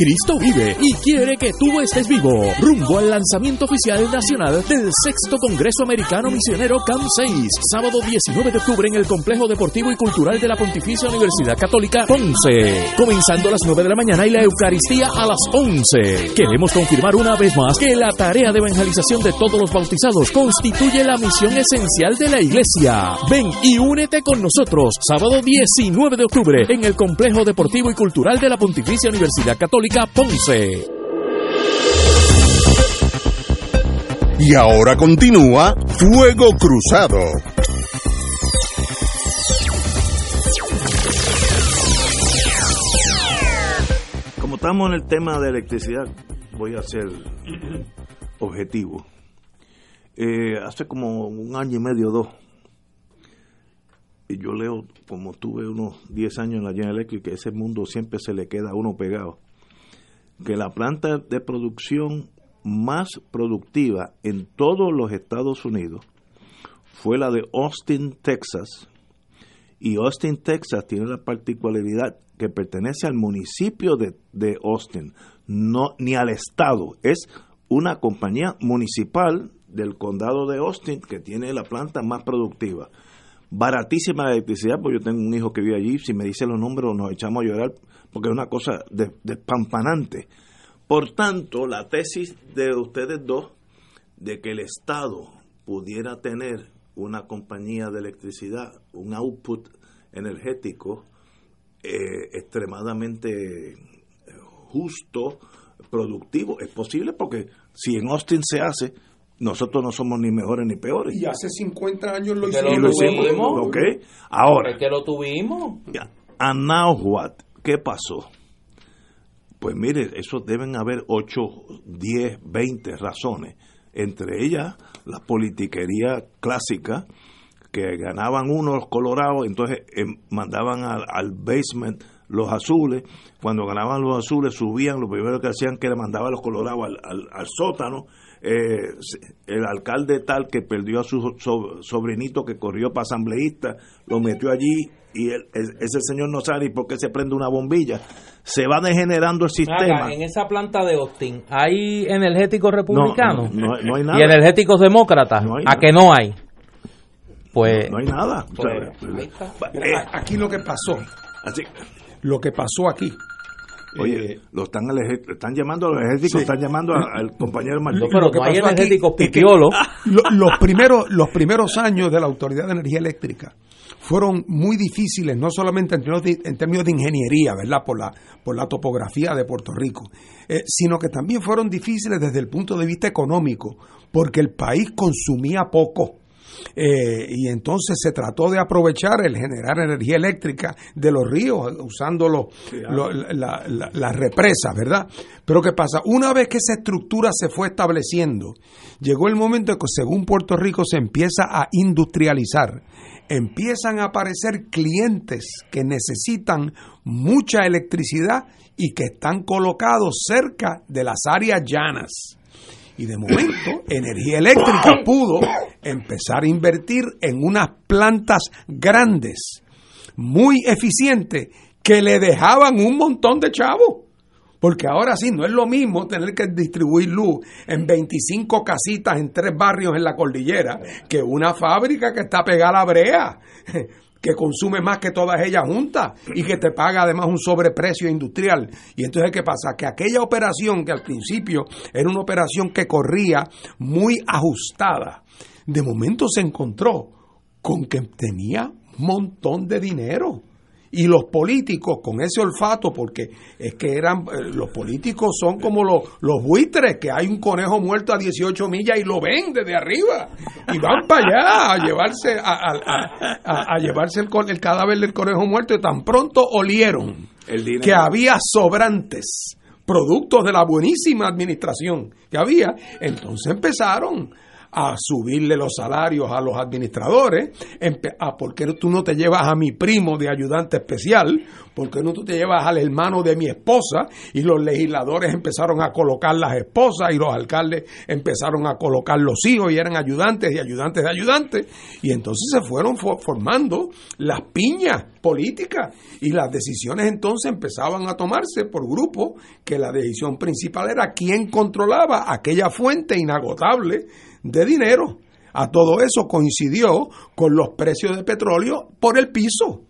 Cristo vive y quiere que tú estés vivo. Rumbo al lanzamiento oficial nacional del sexto Congreso Americano Misionero CAM 6, sábado 19 de octubre en el Complejo Deportivo y Cultural de la Pontificia Universidad Católica Ponce. Comenzando a las 9 de la mañana y la Eucaristía a las 11. Queremos confirmar una vez más que la tarea de evangelización de todos los bautizados constituye la misión esencial de la Iglesia. Ven y únete con nosotros sábado 19 de octubre en el Complejo Deportivo y Cultural de la Pontificia Universidad Católica Ponce. Y ahora continúa Fuego Cruzado. Como estamos en el tema de electricidad, voy a ser objetivo. Eh, hace como un año y medio, dos, y yo leo, como tuve unos 10 años en la General Electric, que ese mundo siempre se le queda a uno pegado, que la planta de producción más productiva en todos los Estados Unidos fue la de Austin, Texas. Y Austin, Texas tiene la particularidad que pertenece al municipio de, de Austin, no ni al estado. Es una compañía municipal del condado de Austin que tiene la planta más productiva. Baratísima la electricidad, porque yo tengo un hijo que vive allí, si me dice los números nos echamos a llorar, porque es una cosa despampanante. Por tanto, la tesis de ustedes dos, de que el Estado pudiera tener una compañía de electricidad, un output energético eh, extremadamente justo, productivo, es posible porque si en Austin se hace, nosotros no somos ni mejores ni peores. Y hace 50 años lo hicimos. lo tuvimos. ¿Ok? Ahora, Es que lo tuvimos. and now what? ¿Qué pasó? Pues mire, eso deben haber 8, 10, 20 razones. Entre ellas, la politiquería clásica, que ganaban unos colorados, entonces eh, mandaban al, basement los azules. Cuando ganaban los azules, subían, lo primero que hacían que le mandaban los colorados al, al- sótano. Eh, el alcalde tal que perdió a su so- sobrinito que corrió para asambleísta, lo metió allí y es- ese señor no sabe ni por qué se prende una bombilla. Se va degenerando el sistema. En esa planta de Austin, ¿hay energéticos republicanos? No, no, no hay nada. ¿Y energéticos demócratas? No ¿A nada. que no hay? Pues, No hay nada. O sea, pues, está. eh, Aquí lo que pasó, así, lo que pasó aquí. oye, eh, lo están, están llamando a los ejércitos, están llamando a- al compañero Martín. No, pero que no hay energéticos es que- pipiolos. Lo- los primeros los primeros años de la Autoridad de Energía Eléctrica fueron muy difíciles, no solamente en términos de, en términos de ingeniería, ¿verdad? Por la, por la topografía de Puerto Rico, eh, sino que también fueron difíciles desde el punto de vista económico, porque el país consumía poco. Eh, y entonces se trató de aprovechar el generar energía eléctrica de los ríos usando los- lo- la- la- las represas, ¿verdad? Pero ¿qué pasa? Una vez que esa estructura se fue estableciendo, llegó el momento en que según Puerto Rico se empieza a industrializar, empiezan a aparecer clientes que necesitan mucha electricidad y que están colocados cerca de las áreas llanas. Y de momento, Energía Eléctrica pudo empezar a invertir en unas plantas grandes, muy eficientes, que le dejaban un montón de chavos. Porque ahora sí, no es lo mismo tener que distribuir luz en 25 casitas en tres barrios en la cordillera que una fábrica que está pegada a la brea, que consume más que todas ellas juntas y que te paga además un sobreprecio industrial. Y entonces, ¿qué pasa? Que aquella operación que al principio era una operación que corría muy ajustada, de momento se encontró con que tenía un montón de dinero y los políticos con ese olfato, porque es que eran, eh, los políticos son como los, los buitres, que hay un conejo muerto a 18 millas y lo ven desde arriba. Y van para allá a llevarse, a, a- a- a llevarse el, el cadáver del conejo muerto y tan pronto olieron El que había sobrantes productos de la buenísima administración que había, entonces empezaron a subirle los salarios a los administradores, a por qué tú no te llevas a mi primo de ayudante especial, por qué no tú te llevas al hermano de mi esposa, y los legisladores empezaron a colocar las esposas y los alcaldes empezaron a colocar los hijos y eran ayudantes y ayudantes de ayudantes, y entonces se fueron fo- formando las piñas políticas. Y las decisiones entonces empezaban a tomarse por grupos que la decisión principal era quién controlaba aquella fuente inagotable de dinero. A todo eso coincidió con los precios de petróleo por el piso.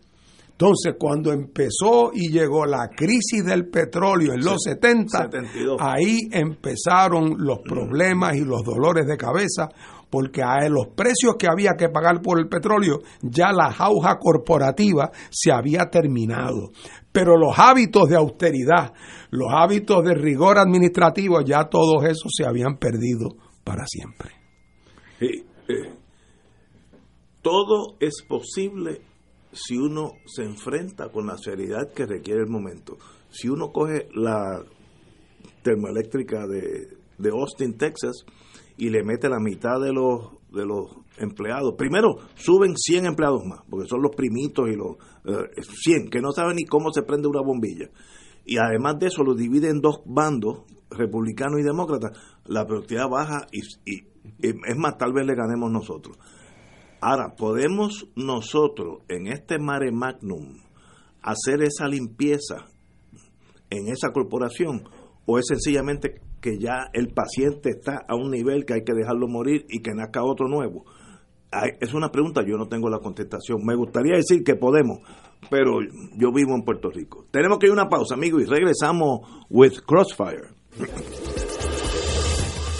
Entonces, cuando empezó y llegó la crisis del petróleo en los 70, 72. ahí empezaron los problemas y los dolores de cabeza, porque a los precios que había que pagar por el petróleo, ya la jauja corporativa se había terminado. Pero los hábitos de austeridad, los hábitos de rigor administrativo, ya todos esos se habían perdido para siempre. Sí, eh, todo es posible si uno se enfrenta con la seriedad que requiere el momento. Si uno coge la termoeléctrica de, de Austin, Texas, y le mete la mitad de los de los empleados. Primero, suben 100 empleados más, porque son los primitos y los eh, 100, que no saben ni cómo se prende una bombilla. Y además de eso, los divide en dos bandos, republicano y demócrata. La productividad baja y es más, tal vez le ganemos nosotros. Ahora, ¿podemos nosotros en este mare magnum hacer esa limpieza en esa corporación? ¿O es sencillamente que ya el paciente está a un nivel que hay que dejarlo morir y que nazca otro nuevo? Es una pregunta, yo no tengo la contestación. Me gustaría decir que podemos, pero yo vivo en Puerto Rico. Tenemos que ir a una pausa, amigos, y regresamos with Crossfire.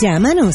Llámanos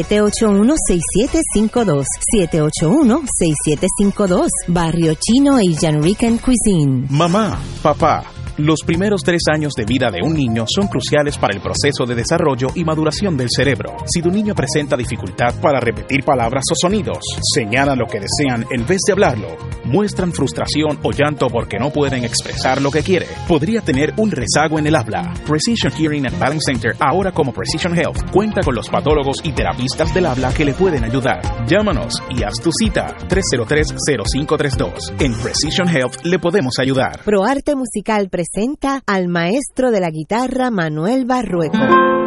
787-781-6752. 781-6752. Barrio Chino Asian Rican Cuisine. Mamá, papá, los primeros tres años de vida de un niño son cruciales para el proceso de desarrollo y maduración del cerebro. Si tu niño presenta dificultad para repetir palabras o sonidos, señala lo que desean en vez de hablarlo, muestran frustración o llanto porque no pueden expresar lo que quiere, podría tener un rezago en el habla. Precision Hearing and Balance Center, ahora como Precision Health, cuenta con los patólogos y terapistas del habla que le pueden ayudar. Llámanos y haz tu cita 303-0532. En Precision Health le podemos ayudar. ProArte Musical presenta al maestro de la guitarra Manuel Barrueco.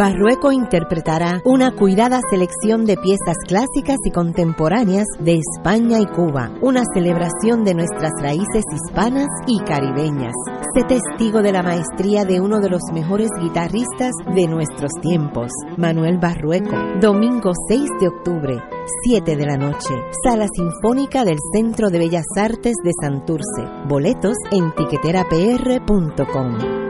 Barrueco interpretará una cuidada selección de piezas clásicas y contemporáneas de España y Cuba, una celebración de nuestras raíces hispanas y caribeñas. Sé testigo de la maestría de uno de los mejores guitarristas de nuestros tiempos, Manuel Barrueco. Domingo 6 de octubre, 7 de la noche, Sala Sinfónica del Centro de Bellas Artes de Santurce. Boletos en tiqueterapr.com.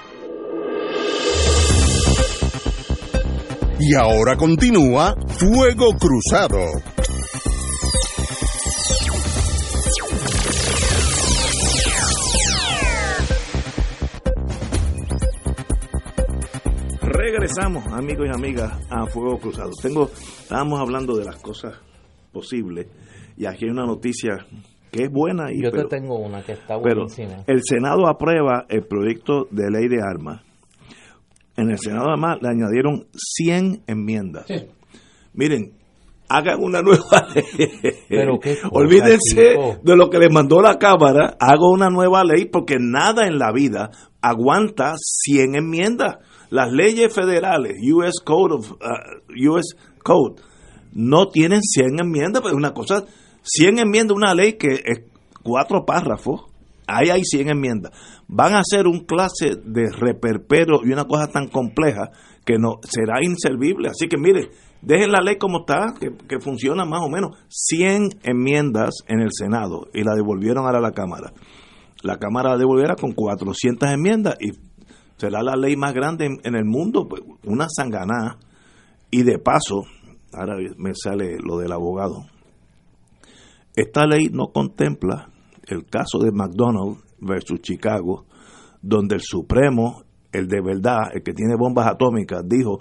Y ahora continúa Fuego Cruzado. Regresamos, amigos y amigas, a Fuego Cruzado. Tengo, estábamos hablando de las cosas posibles y aquí hay una noticia que es buena. Y, Yo pero- te tengo una que está pero buenísima. el Senado aprueba el proyecto de ley de armas. En el Senado además le añadieron 100 enmiendas. Miren, hagan una nueva ley. Pero qué cosa, Olvídense de lo que les mandó la Cámara, hago una nueva ley porque nada en la vida aguanta 100 enmiendas. Las leyes federales, US Code of uh, US Code, no tienen 100 enmiendas, pero una cosa, 100 enmiendas, una ley que es cuatro párrafos, ahí hay 100 enmiendas. Van a hacer un clase de reperpero y una cosa tan compleja que no será inservible. Así que mire, dejen la ley como está, que, que funciona más o menos. 100 enmiendas en el Senado y la devolvieron ahora a la Cámara. La Cámara la devolviera con 400 enmiendas y será la ley más grande en, en el mundo, pues, una sanganá. Y de paso, ahora me sale lo del abogado. Esta ley no contempla el caso de McDonald's versus Chicago, donde el Supremo, el de verdad, el que tiene bombas atómicas, dijo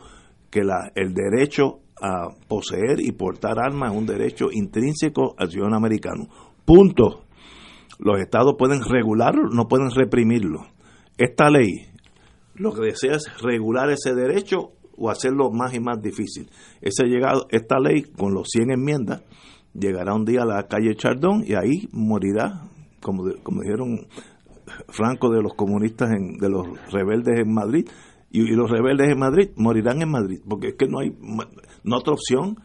que la, el derecho a poseer y portar armas es un derecho intrínseco al ciudadano americano. Punto. Los estados pueden regularlo, no pueden reprimirlo. Esta ley lo que desea es regular ese derecho o hacerlo más y más difícil. Ese llegado, esta ley, con los 100 enmiendas, llegará un día a la calle Chardón y ahí morirá, como, como dijeron Franco de los comunistas, en, de los rebeldes en Madrid, y, los rebeldes en Madrid morirán en Madrid, porque es que no hay no otra opción.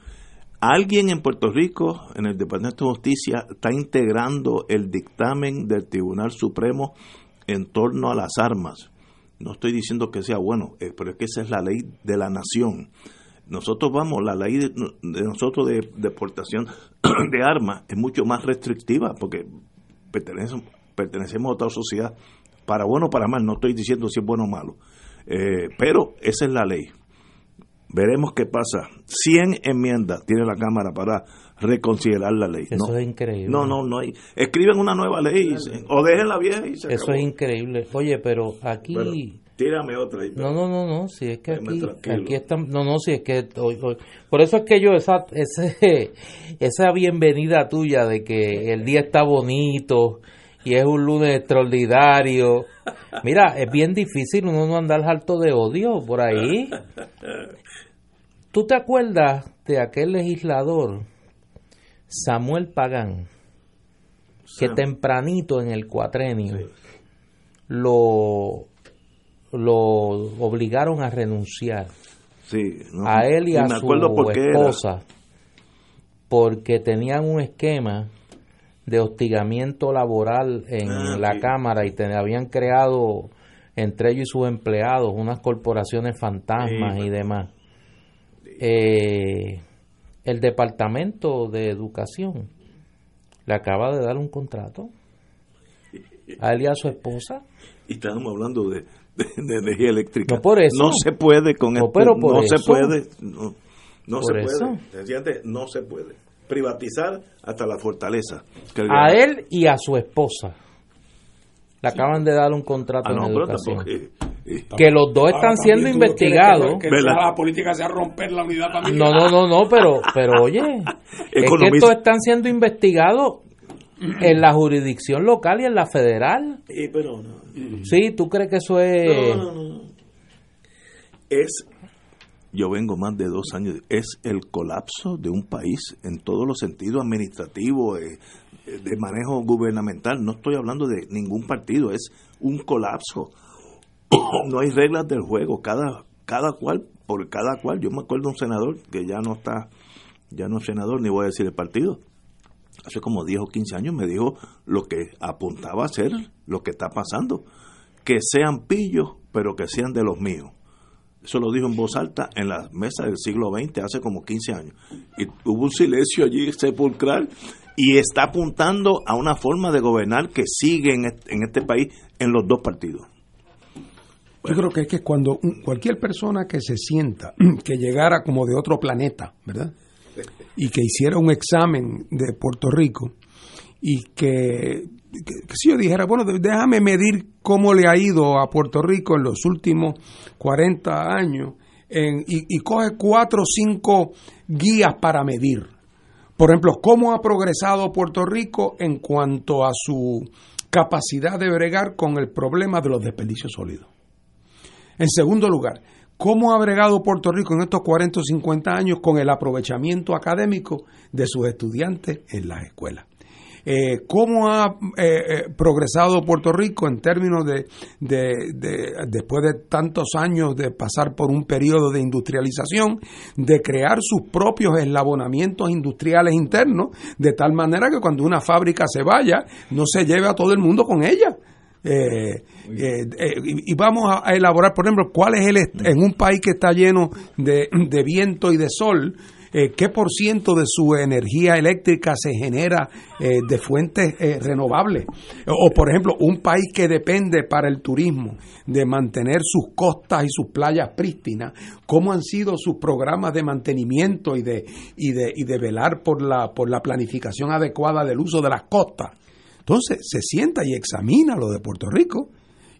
Alguien en Puerto Rico, en el Departamento de Justicia, está integrando el dictamen del Tribunal Supremo en torno a las armas. No estoy diciendo que sea bueno, eh, pero es que esa es la ley de la nación. Nosotros vamos, la ley de, de nosotros de deportación de armas es mucho más restrictiva porque pertenecemos, pertenecemos a otra sociedad, para bueno o para mal, no estoy diciendo si es bueno o malo, Eh, pero esa es la ley. Veremos qué pasa. 100 enmiendas tiene la Cámara para reconsiderar la ley. Eso no, es increíble. No, no, no hay. Escriben una nueva ley y se- o dejen la vieja y se Eso acabó. es increíble. Oye, pero aquí... Pero tírame otra ahí. No, no, no, no, si es que aquí, aquí están, no, no, si es que hoy- hoy- por eso es que yo esa ese esa bienvenida tuya de que el día está bonito y es un lunes extraordinario. Mira, es bien difícil uno no andar harto de odio por ahí. ¿Tú te acuerdas de aquel legislador Samuel Pagán que tempranito en el cuatrenio lo lo obligaron a renunciar. Sí, no, a él y a me su por esposa porque tenían un esquema de hostigamiento laboral en Ah, la sí. cámara y te- habían creado entre ellos y sus empleados unas corporaciones fantasmas Sí. y demás. Eh, el departamento de educación le acaba de dar un contrato a él y a su esposa. Y estábamos hablando de, de- de energía eléctrica. No por eso. No se puede con No, esto. pero por no se eso. puede. No, no se eso. puede. No se puede. Privatizar hasta la fortaleza. A él y a su esposa le acaban de dar un contrato Ah, no, en pero educación tampoco. que los dos están siendo no investigados Que, que ¿Verdad? la política sea romper la unidad familiar. no no no no pero pero oye es que estos están siendo investigados en la jurisdicción local y en la federal eh, pero no. sí tú crees que eso es No, no, no. Es. yo vengo más de dos años, es el colapso de un país en todos los sentidos administrativos, eh, de manejo gubernamental. No estoy hablando de ningún partido, es un colapso. No hay reglas del juego, cada, cada cual, por cada cual. Yo me acuerdo de un senador que ya no está, ya no es senador, ni voy a decir el partido. Hace como 10 o 15 años me dijo lo que apuntaba a ser lo que está pasando. Que sean pillos, pero que sean de los míos eso lo dijo en voz alta en la mesa del siglo XX, hace como 15 años. Y hubo un silencio allí sepulcral y está apuntando a una forma de gobernar que sigue en este, país en los dos partidos. Yo creo que es que cuando cualquier persona que se sienta, que llegara como de otro planeta, ¿verdad? Y que hiciera un examen de Puerto Rico y que si yo dijera, bueno, déjame medir cómo le ha ido a Puerto Rico en los últimos 40 años y, coge cuatro o cinco guías para medir. Por ejemplo, cómo ha progresado Puerto Rico en cuanto a su capacidad de bregar con el problema de los desperdicios sólidos. En segundo lugar, cómo ha bregado Puerto Rico en estos 40 o 50 años con el aprovechamiento académico de sus estudiantes en las escuelas. Eh, ¿Cómo ha eh, eh, progresado Puerto Rico en términos de, después de tantos años de pasar por un periodo de industrialización, de crear sus propios eslabonamientos industriales internos, de tal manera que cuando una fábrica se vaya, no se lleve a todo el mundo con ella? Y, vamos a, elaborar, por ejemplo, cuál es el en un país que está lleno de, de viento y de sol, eh, qué por ciento de su energía eléctrica se genera eh, de fuentes eh, renovables. O, por ejemplo, un país que depende para el turismo de mantener sus costas y sus playas prístinas, cómo han sido sus programas de mantenimiento y de, y de, y de velar por la, por la planificación adecuada del uso de las costas. Entonces, se sienta y examina lo de Puerto Rico.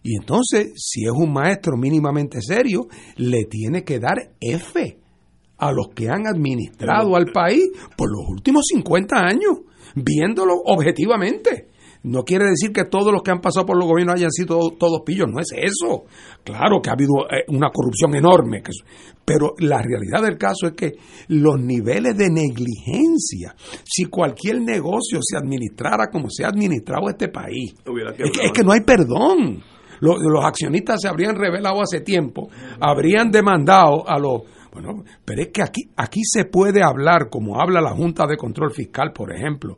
Y entonces, si es un maestro mínimamente serio, le tiene que dar F a los que han administrado al país por los últimos 50 años, viéndolo objetivamente. No quiere decir que todos los que han pasado por los gobiernos hayan sido todos pillos, no es eso. Claro que ha habido eh, una corrupción enorme, pero la realidad del caso es que los niveles de negligencia, si cualquier negocio se administrara como se ha administrado este país, es que, no hay perdón. Los, los accionistas se habrían revelado hace tiempo, habrían demandado a los bueno, pero es que aquí, aquí se puede hablar, como habla la Junta de Control Fiscal, por ejemplo,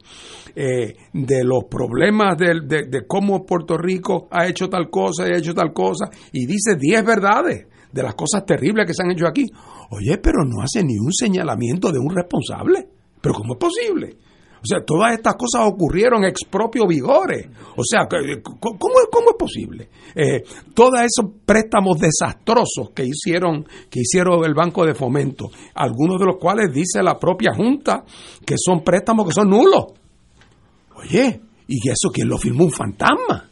eh, de los problemas de, de, cómo Puerto Rico ha hecho tal cosa y ha hecho tal cosa, y dice 10 verdades de las cosas terribles que se han hecho aquí. Oye, pero no hace ni un señalamiento de un responsable. ¿Pero cómo es posible? O sea, todas estas cosas ocurrieron ex propio vigores. O sea, ¿cómo, cómo es posible? Eh, todos esos préstamos desastrosos que hicieron, que hicieron el Banco de Fomento, algunos de los cuales dice la propia Junta que son préstamos que son nulos. Oye, ¿y eso quién lo firmó un fantasma?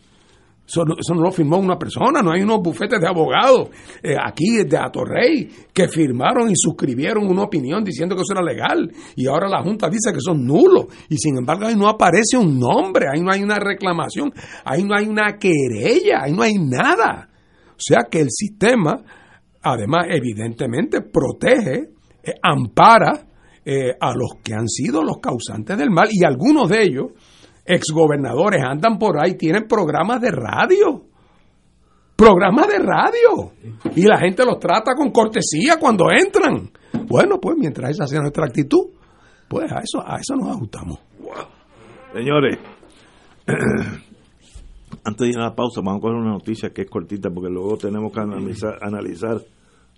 Eso no, lo firmó una persona, no hay unos bufetes de abogados eh, aquí de Atorrey que firmaron y suscribieron una opinión diciendo que eso era legal y ahora la Junta dice que son nulos y sin embargo ahí no aparece un nombre, ahí no hay una reclamación, ahí no hay una querella, ahí no hay nada. O sea que el sistema, además evidentemente, protege, eh, ampara eh, a los que han sido los causantes del mal y algunos de ellos exgobernadores andan por ahí, tienen programas de radio. Programas de radio. Y la gente los trata con cortesía cuando entran. Bueno, pues mientras esa sea nuestra actitud, pues a eso, a eso nos ajustamos. Señores, antes de ir a la pausa, vamos a coger una noticia que es cortita porque luego tenemos que analizar,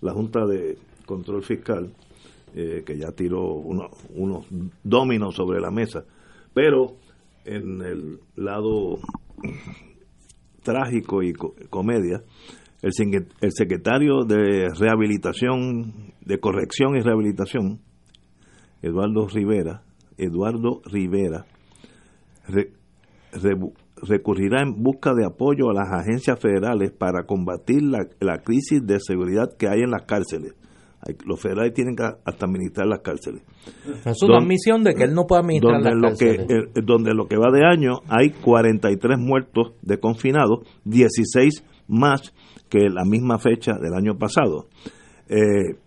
la Junta de Control Fiscal, eh, que ya tiró unos dominos sobre la mesa. Pero en el lado trágico y comedia, el, secretario de Rehabilitación, de Corrección y Rehabilitación, Eduardo Rivera, Eduardo Rivera, recurrirá en busca de apoyo a las agencias federales para combatir la, la crisis de seguridad que hay en las cárceles los federales tienen que hasta administrar las cárceles. Es una admisión de que él no puede administrar donde las lo Que, donde lo que va de año hay 43 muertos de confinados, 16 más que la misma fecha del año pasado. Eh,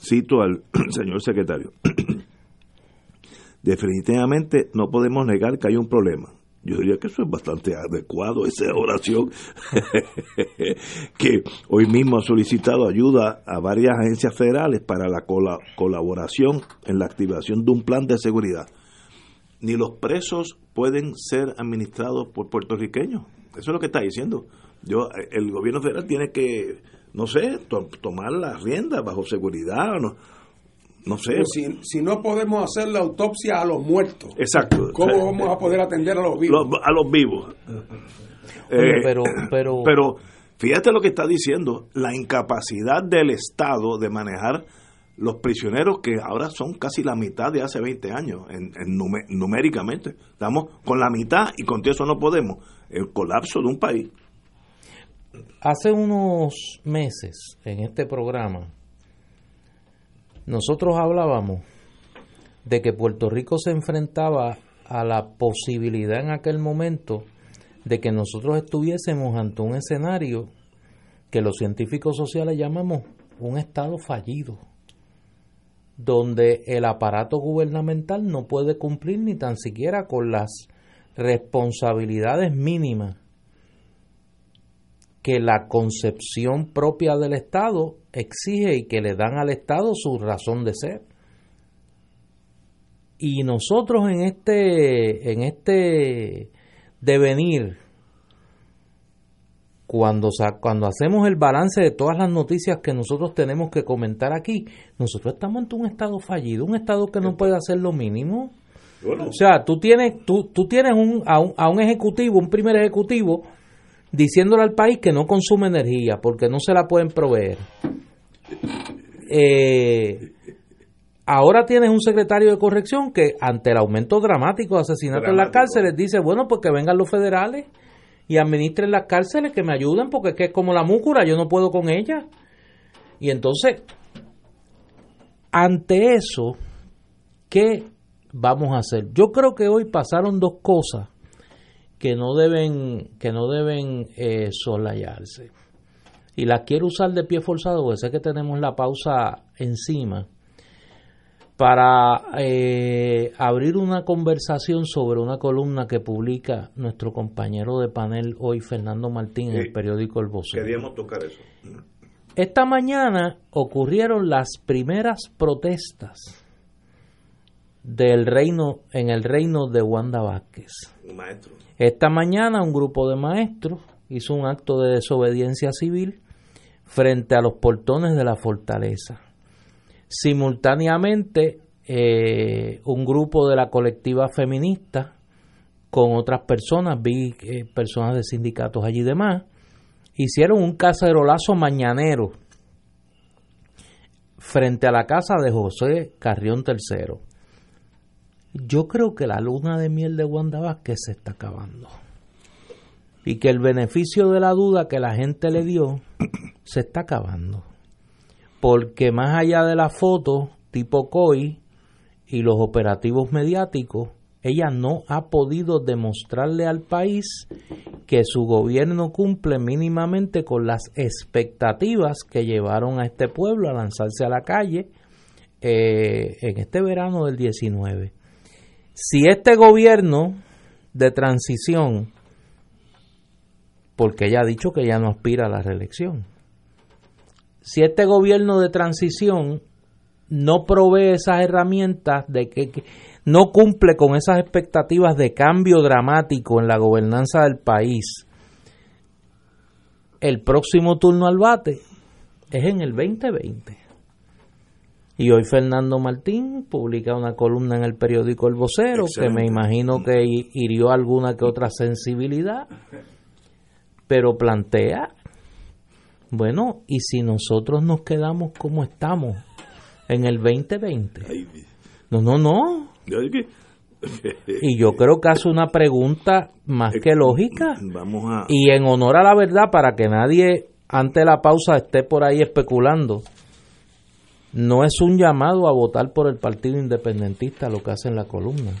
cito al señor secretario, definitivamente no podemos negar que hay un problema. Yo diría que eso es bastante adecuado, esa oración, que hoy mismo ha solicitado ayuda a varias agencias federales para la colaboración en la activación de un plan de seguridad. Ni los presos pueden ser administrados por puertorriqueños. Eso es lo que está diciendo. Yo, el gobierno federal tiene que, no sé, tomar las riendas bajo seguridad. No, no sé. si, no podemos hacer la autopsia a los muertos, exacto. ¿Cómo vamos a poder atender a los vivos? a los vivos. Eh, pero, pero, pero fíjate lo que está diciendo, la incapacidad del Estado de manejar los prisioneros que ahora son casi la mitad de hace 20 años, en, numéricamente. Estamos con la mitad y con eso no podemos. El colapso de un país. Hace unos meses en este programa nosotros hablábamos de que Puerto Rico se enfrentaba a la posibilidad en aquel momento de que nosotros estuviésemos ante un escenario que los científicos sociales llamamos un estado fallido, donde el aparato gubernamental no puede cumplir ni tan siquiera con las responsabilidades mínimas que la concepción propia del Estado exige y que le dan al Estado su razón de ser. Y nosotros en este, en este devenir, cuando, cuando hacemos el balance de todas las noticias que nosotros tenemos que comentar aquí, nosotros estamos ante un Estado fallido, un Estado que no puede hacer lo mínimo. O sea, tú tienes, tú, tú tienes un, a, un, a un ejecutivo, un primer ejecutivo, diciéndole al país que no consume energía porque no se la pueden proveer. Eh, ahora tienes un secretario de corrección que ante el aumento dramático de asesinatos en las cárceles dice, bueno, pues que vengan los federales y administren las cárceles, que me ayuden porque es que es como la múcura, yo no puedo con ella. Y entonces, ante eso, ¿qué vamos a hacer? Yo creo que hoy pasaron dos cosas que no deben, que no deben eh, solayarse. Y las quiero usar de pie forzado, porque sé que tenemos la pausa encima, para eh, abrir una conversación sobre una columna que publica nuestro compañero de panel hoy, Fernando Martín, en el periódico El Vocero. Queríamos tocar eso. Esta mañana ocurrieron las primeras protestas del reino en el reino de Wanda Vázquez. maestro. Esta mañana un grupo de maestros hizo un acto de desobediencia civil frente a los portones de la fortaleza. Simultáneamente, eh, un grupo de la colectiva feminista con otras personas, vi eh, personas de sindicatos allí demás, hicieron un cacerolazo mañanero frente a la casa de José Carrión III. Yo creo que la luna de miel de Wanda se está acabando. Y que el beneficio de la duda que la gente le dio se está acabando. Porque más allá de la foto tipo COI y los operativos mediáticos, ella no ha podido demostrarle al país que su gobierno cumple mínimamente con las expectativas que llevaron a este pueblo a lanzarse a la calle eh, en este verano del 19 si este gobierno de transición, porque ella ha dicho que ya no aspira a la reelección, si este gobierno de transición no provee esas herramientas de que, que, no cumple con esas expectativas de cambio dramático en la gobernanza del país, el próximo turno al bate es en el 2020. Y hoy Fernando Martín publica una columna en el periódico El Vocero que me imagino que hirió alguna que otra sensibilidad, pero plantea, bueno, ¿y si nosotros nos quedamos como estamos en el 2020? No, no, no. Y yo creo que hace una pregunta más que lógica. Y en honor a la verdad, para que nadie ante la pausa esté por ahí especulando no es un llamado a votar por el Partido Independentista lo que hace en la columna.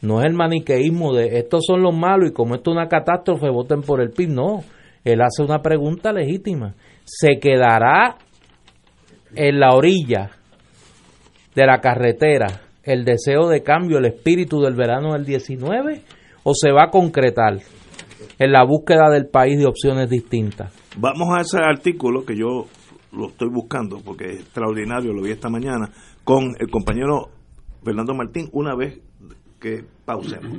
No es el maniqueísmo de estos son los malos y como esto es una catástrofe, voten por el PIB. No, él hace una pregunta legítima. ¿Se quedará en la orilla de la carretera el deseo de cambio, el espíritu del verano del 19 o se va a concretar en la búsqueda del país de opciones distintas? Vamos a ese artículo que yo lo estoy buscando porque es extraordinario, lo vi esta mañana, con el compañero Fernando Martín una vez que pausemos.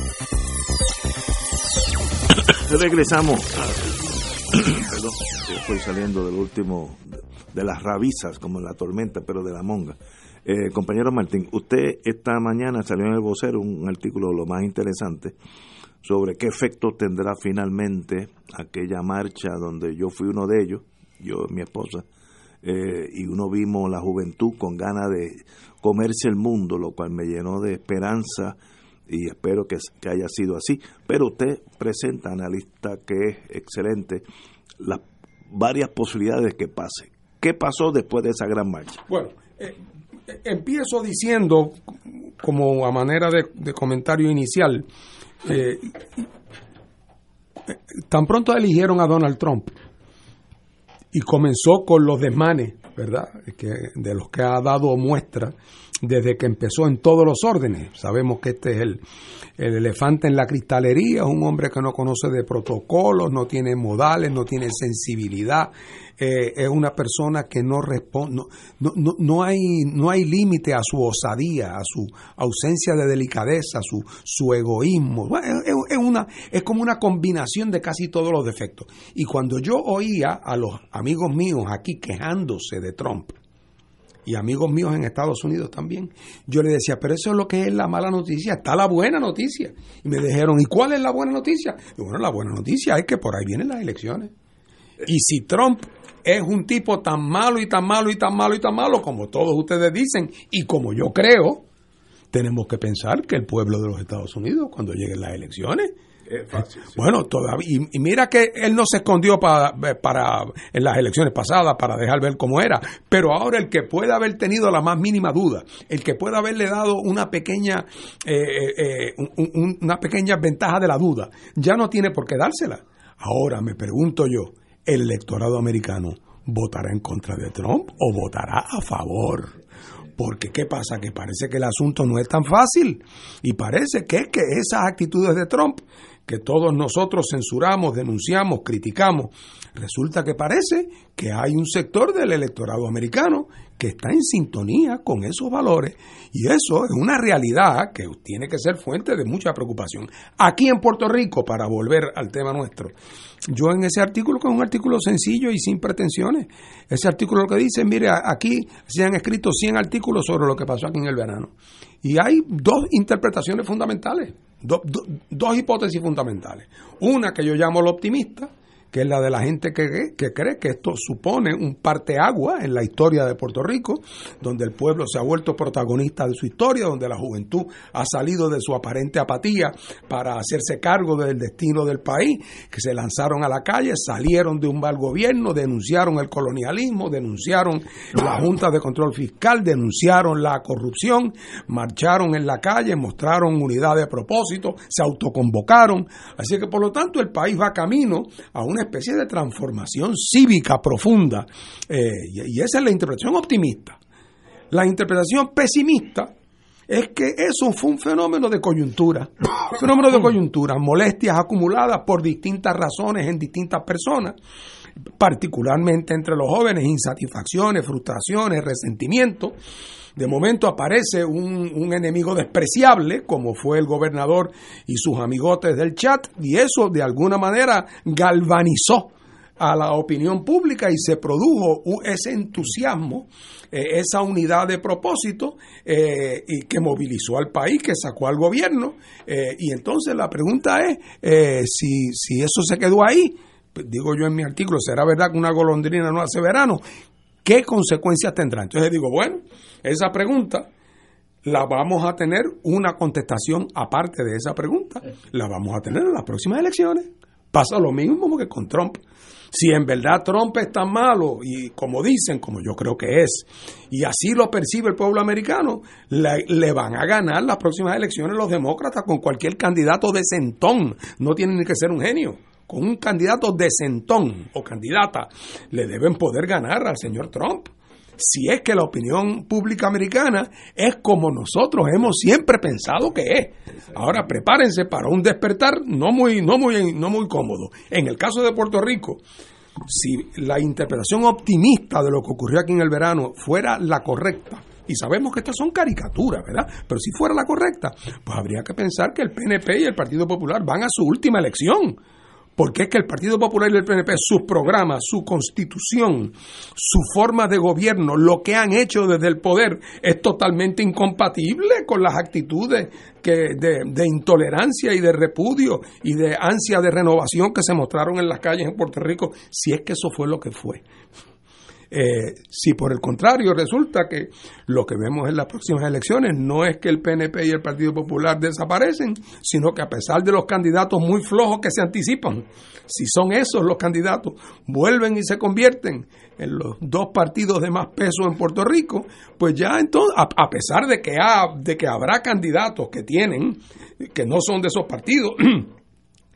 Regresamos. Perdón, estoy saliendo del último, de las rabizas, como la tormenta, pero de la monga. Eh, compañero Martín, usted esta mañana salió en el vocero un artículo lo más interesante sobre qué efecto tendrá finalmente aquella marcha donde yo fui uno de ellos, yo mi esposa, eh, y uno vimos la juventud con ganas de comerse el mundo, lo cual me llenó de esperanza y espero que, que, haya sido así. Pero usted presenta, analista, que es excelente, las varias posibilidades que pase. ¿Qué pasó después de esa gran marcha? Bueno, eh, empiezo diciendo, como a manera de, de comentario inicial, eh, tan pronto eligieron a Donald Trump y comenzó con los desmanes, ¿verdad? Que, de los que ha dado muestra desde que empezó en todos los órdenes. Sabemos que este es el, el, elefante en la cristalería, es un hombre que no conoce de protocolos, no tiene modales, no tiene sensibilidad, eh, es una persona que no responde, no, no, no, hay, no hay límite a su osadía, a su ausencia de delicadeza, a su, su egoísmo. Es, una, es como una combinación de casi todos los defectos. Y cuando yo oía a los amigos míos aquí quejándose de Trump, y amigos míos en Estados Unidos también. Yo le decía, pero eso es lo que es la mala noticia, está la buena noticia. Y me dijeron, ¿y cuál es la buena noticia? Y bueno, la buena noticia es que por ahí vienen las elecciones. Y si Trump es un tipo tan malo y tan malo y tan malo y tan malo como todos ustedes dicen y como yo creo, tenemos que pensar que el pueblo de los Estados Unidos, cuando lleguen las elecciones, Fácil. bueno, todavía, y, mira que él no se escondió para en las elecciones pasadas para dejar ver cómo era, pero ahora el que pueda haber tenido la más mínima duda, el que pueda haberle dado una pequeña eh, eh, un- una pequeña ventaja de la duda, ya no tiene por qué dársela. Ahora me pregunto yo, ¿el electorado americano votará en contra de Trump o votará a favor? Porque ¿qué pasa? Que parece que el asunto no es tan fácil y parece que que esas actitudes de Trump que todos nosotros censuramos, denunciamos, criticamos, resulta que parece que hay un sector del electorado americano que está en sintonía con esos valores y eso es una realidad que tiene que ser fuente de mucha preocupación. Aquí en Puerto Rico, para volver al tema nuestro, yo en ese artículo, que es un artículo sencillo y sin pretensiones, ese artículo lo que dice, mire, aquí se han escrito 100 artículos sobre lo que pasó aquí en el verano. Y hay dos interpretaciones fundamentales, do- do- dos hipótesis fundamentales. Una que yo llamo la optimista, que es la de la gente que, que cree que esto supone un parteagua en la historia de Puerto Rico, donde el pueblo se ha vuelto protagonista de su historia, donde la juventud ha salido de su aparente apatía para hacerse cargo del destino del país, que se lanzaron a la calle, salieron de un mal gobierno, denunciaron el colonialismo, denunciaron la Junta de Control Fiscal, denunciaron la corrupción, marcharon en la calle, mostraron unidad de propósito, se autoconvocaron. Así que, por lo tanto, el país va camino a una especie de transformación cívica profunda. Eh, y, y esa es la interpretación optimista. La interpretación pesimista es que eso fue un fenómeno de coyuntura, fenómeno de coyuntura, molestias acumuladas por distintas razones en distintas personas, particularmente entre los jóvenes, insatisfacciones, frustraciones, resentimientos. De momento aparece un, un enemigo despreciable, como fue el gobernador y sus amigotes del chat, y eso de alguna manera galvanizó a la opinión pública y se produjo ese entusiasmo, eh, esa unidad de propósito eh, y que movilizó al país, que sacó al gobierno. eh, y entonces la pregunta es si, si eso se quedó ahí, digo yo en mi artículo, ¿será verdad que una golondrina no hace verano? ¿Qué consecuencias tendrá? Entonces digo, bueno, esa pregunta la vamos a tener una contestación aparte de esa pregunta, la vamos a tener en las próximas elecciones. Pasa lo mismo que con Trump. Si en verdad Trump es tan malo y como dicen, como yo creo que es, y así lo percibe el pueblo americano, le, le van a ganar las próximas elecciones los demócratas con cualquier candidato de centón. No tiene ni que ser un genio. Con un candidato de centón o candidata le deben poder ganar al señor Trump si es que la opinión pública americana es como nosotros hemos siempre pensado que es. Ahora prepárense para un despertar no muy, no muy, no muy cómodo. En el caso de Puerto Rico, si la interpretación optimista de lo que ocurrió aquí en el verano fuera la correcta, y sabemos que estas son caricaturas, ¿verdad? Pero si fuera la correcta, pues habría que pensar que el PNP y el Partido Popular van a su última elección. Porque es que el Partido Popular y el PNP, sus programas, su constitución, su forma de gobierno, lo que han hecho desde el poder, es totalmente incompatible con las actitudes de, de intolerancia y de repudio y de ansia de renovación que se mostraron en las calles en Puerto Rico, si es que eso fue lo que fue. Eh, si por el contrario resulta que lo que vemos en las próximas elecciones no es que el PNP y el Partido Popular desaparecen, sino que a pesar de los candidatos muy flojos que se anticipan, si son esos los candidatos, vuelven y se convierten en los dos partidos de más peso en Puerto Rico, pues ya entonces, a, a pesar de que, ha, de que habrá candidatos que tienen, que no son de esos partidos,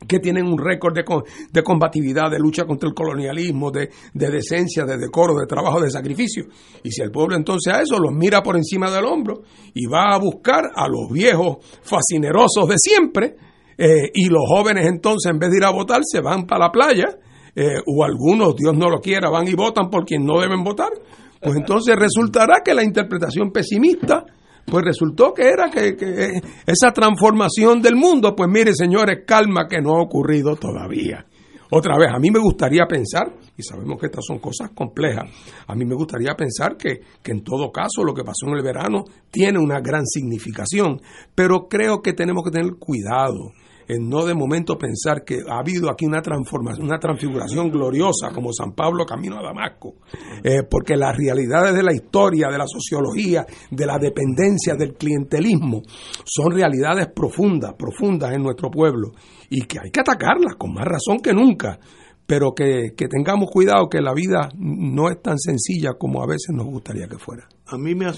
que tienen un récord de, de combatividad, de lucha contra el colonialismo, de, de decencia, de decoro, de trabajo, de sacrificio. Y si el pueblo entonces a eso los mira por encima del hombro y va a buscar a los viejos fascinerosos de siempre, eh, y los jóvenes entonces en vez de ir a votar se van para la playa, eh, o algunos, Dios no lo quiera, van y votan por quien no deben votar, pues entonces resultará que la interpretación pesimista pues resultó que era que, que esa transformación del mundo, pues mire señores, calma que no ha ocurrido todavía. Otra vez, a mí me gustaría pensar, y sabemos que estas son cosas complejas, a mí me gustaría pensar que, que en todo caso lo que pasó en el verano tiene una gran significación, pero creo que tenemos que tener cuidado en no de momento pensar que ha habido aquí una transformación, una transfiguración gloriosa como San Pablo camino a Damasco, eh, porque las realidades de la historia, de la sociología, de la dependencia, del clientelismo, son realidades profundas, profundas en nuestro pueblo y que hay que atacarlas con más razón que nunca pero que, tengamos cuidado que la vida no es tan sencilla como a veces nos gustaría que fuera. A mí me ha,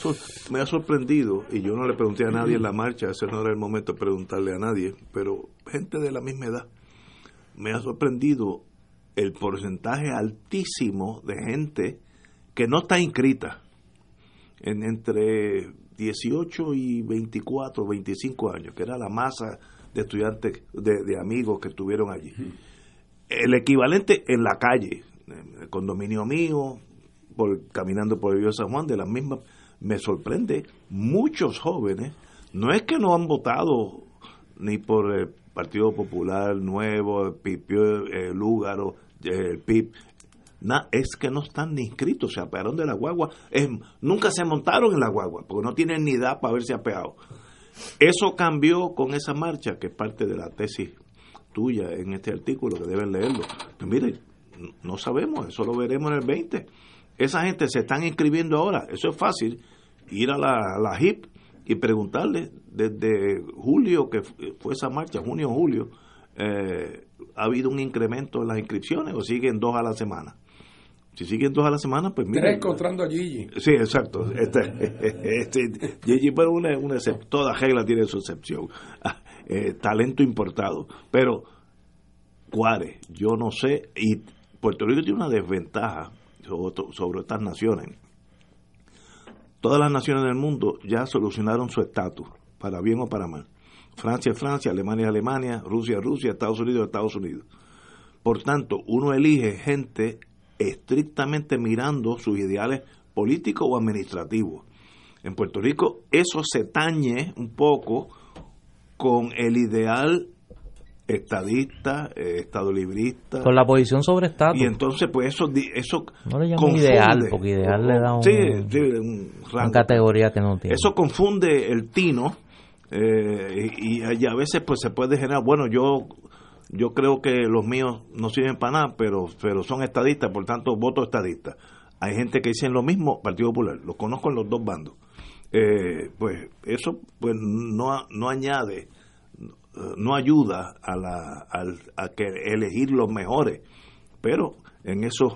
me ha sorprendido, y yo no le pregunté a nadie en la marcha, ese no era el momento de preguntarle a nadie, pero gente de la misma edad, me ha sorprendido el porcentaje altísimo de gente que no está inscrita. En entre 18 y 24, 25 años, que era la masa de estudiantes, de, de amigos que estuvieron allí. El equivalente en la calle, el condominio mío, por, caminando por el río San Juan, de la misma, me sorprende, muchos jóvenes, no es que no han votado ni por el Partido Popular Nuevo, el Pipio, el Lúgaro, el PIP, es que no están ni inscritos, se apearon de la guagua, es, nunca se montaron en la guagua, porque no tienen ni edad para haberse apeado. Eso cambió con esa marcha, que es parte de la tesis tuya en este artículo, que deben leerlo. Mire, no sabemos, eso lo veremos en el 20. Esa gente se están inscribiendo ahora, eso es fácil, ir a la, la HIP y preguntarle desde julio, que fue esa marcha, junio, julio, eh, ¿ha habido un incremento en las inscripciones o siguen dos a la semana? Si siguen dos a la semana, pues mira. encontrando a Gigi. Sí, exacto. Este, este, Gigi, pero una, una, toda regla tiene su excepción. Eh, talento importado. Pero, Juárez, yo no sé, y Puerto Rico tiene una desventaja sobre, estas naciones. Todas las naciones del mundo ya solucionaron su estatus, para bien o para mal. Francia es Francia, Alemania es Alemania, Rusia es Rusia, Estados Unidos es Estados Unidos. Por tanto, uno elige gente estrictamente mirando sus ideales políticos o administrativos. En Puerto Rico eso se tañe un poco con el ideal estadista, eh, estado librista. Con la posición sobre Estado. Y entonces, pues eso. eso no le llamo ideal, porque ideal le da un, una categoría que no tiene. Eso confunde el tino eh, y, a veces pues se puede generar. Bueno, yo yo creo que los míos no sirven para nada, pero, pero son estadistas, por tanto, voto estadista. Hay gente que dice lo mismo, Partido Popular. Los conozco en los dos bandos eh, pues eso pues no, no añade, no ayuda a, la, a, que elegir los mejores, pero en esos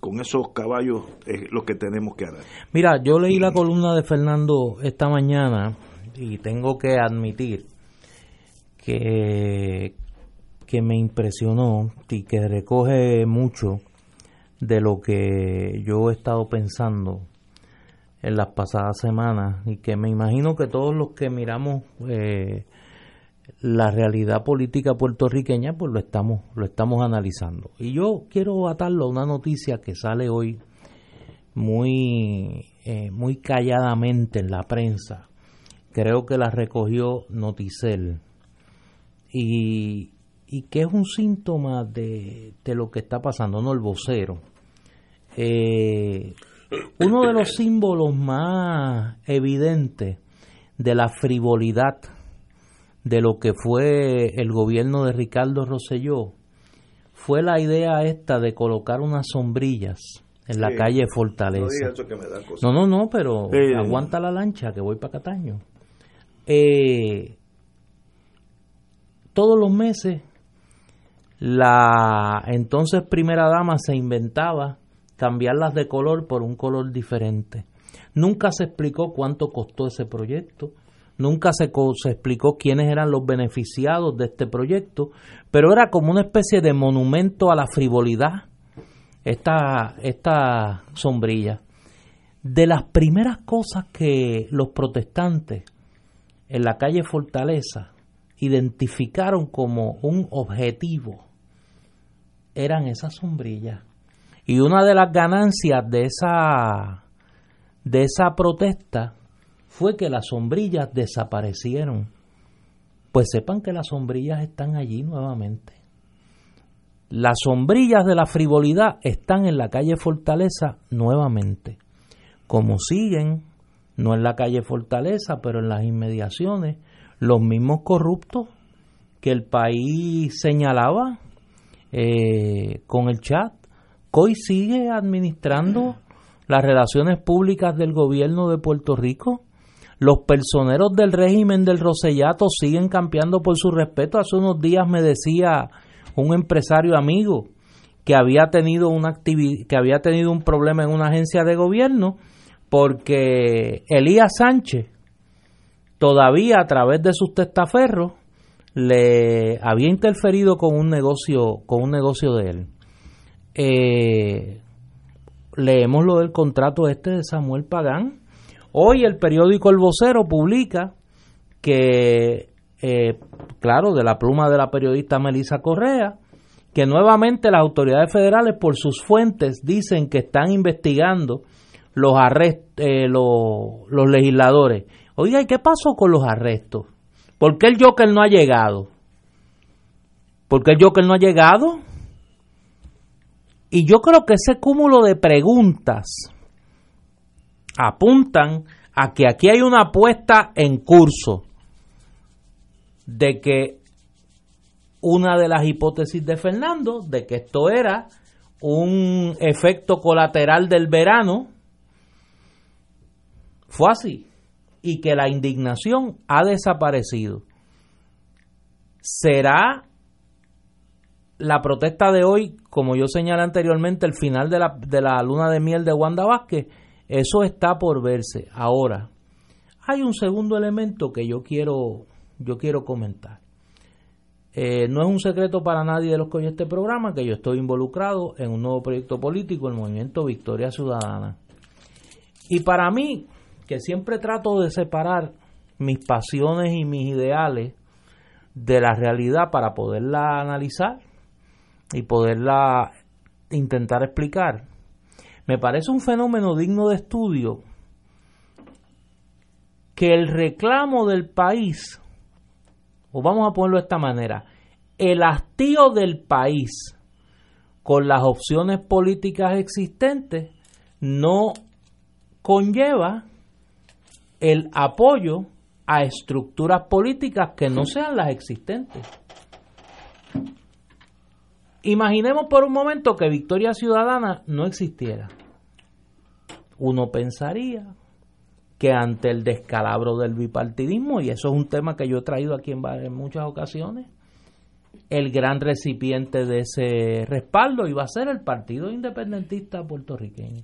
con esos caballos es lo que tenemos que hacer. Mira, yo leí la columna de Fernando esta mañana y tengo que admitir que, que me impresionó y que recoge mucho de lo que yo he estado pensando en las pasadas semanas y que me imagino que todos los que miramos eh, la realidad política puertorriqueña pues lo estamos lo estamos analizando. Y yo quiero atarlo a una noticia que sale hoy muy eh, muy calladamente en la prensa. Creo que la recogió Noticel. Y, y que es un síntoma de, de lo que está pasando no el vocero. Eh, uno de los símbolos más evidentes de la frivolidad de lo que fue el gobierno de Ricardo Rosselló fue la idea esta de colocar unas sombrillas en la calle Fortaleza. No, no, no, pero aguanta la lancha que voy para Cataño. Eh, todos los meses la entonces primera dama se inventaba cambiarlas de color por un color diferente. Nunca se explicó cuánto costó ese proyecto, nunca se, se, explicó quiénes eran los beneficiados de este proyecto, pero era como una especie de monumento a la frivolidad esta, esta sombrilla. De las primeras cosas que los protestantes en la calle Fortaleza identificaron como un objetivo eran esas sombrillas. Y una de las ganancias de esa, de esa protesta fue que las sombrillas desaparecieron. Pues sepan que las sombrillas están allí nuevamente. Las sombrillas de la frivolidad están en la calle Fortaleza nuevamente. Como siguen, no en la calle Fortaleza, pero en las inmediaciones, los mismos corruptos que el país señalaba eh, con el chat. COI sigue administrando las relaciones públicas del gobierno de Puerto Rico. Los personeros del régimen del Rosellato siguen campeando por su respeto. Hace unos días me decía un empresario amigo que había tenido que había tenido un problema en una agencia de gobierno porque Elías Sánchez todavía a través de sus testaferros le había interferido con un negocio con un negocio de él. Eh, leemos lo del contrato este de Samuel Pagán. Hoy el periódico El Vocero publica que, eh, claro, de la pluma de la periodista Melissa Correa, que nuevamente las autoridades federales por sus fuentes dicen que están investigando los arrestos, eh, los, los legisladores. Oiga, ¿y qué pasó con los arrestos? ¿Por qué el Joker no ha llegado? ¿Por qué el Joker no ha llegado? Y yo creo que ese cúmulo de preguntas apuntan a que aquí hay una apuesta en curso de que una de las hipótesis de Fernando, de que esto era un efecto colateral del verano, fue así, y que la indignación ha desaparecido. ¿Será la protesta de hoy, como yo señalé anteriormente, el final de la, de la luna de miel de Wanda Vázquez, eso está por verse. Ahora, hay un segundo elemento que yo quiero, yo quiero comentar. Eh, no es un secreto para nadie de los que oyen este programa que yo estoy involucrado en un nuevo proyecto político, el movimiento Victoria Ciudadana. Y para mí, que siempre trato de separar mis pasiones y mis ideales de la realidad para poderla analizar, y poderla intentar explicar, me parece un fenómeno digno de estudio que el reclamo del país, o vamos a ponerlo de esta manera, el hastío del país con las opciones políticas existentes no conlleva el apoyo a estructuras políticas que no sean las existentes. Imaginemos por un momento que Victoria Ciudadana no existiera. Uno pensaría que ante el descalabro del bipartidismo, y eso es un tema que yo he traído aquí en, en muchas ocasiones, el gran recipiente de ese respaldo iba a ser el Partido Independentista puertorriqueño.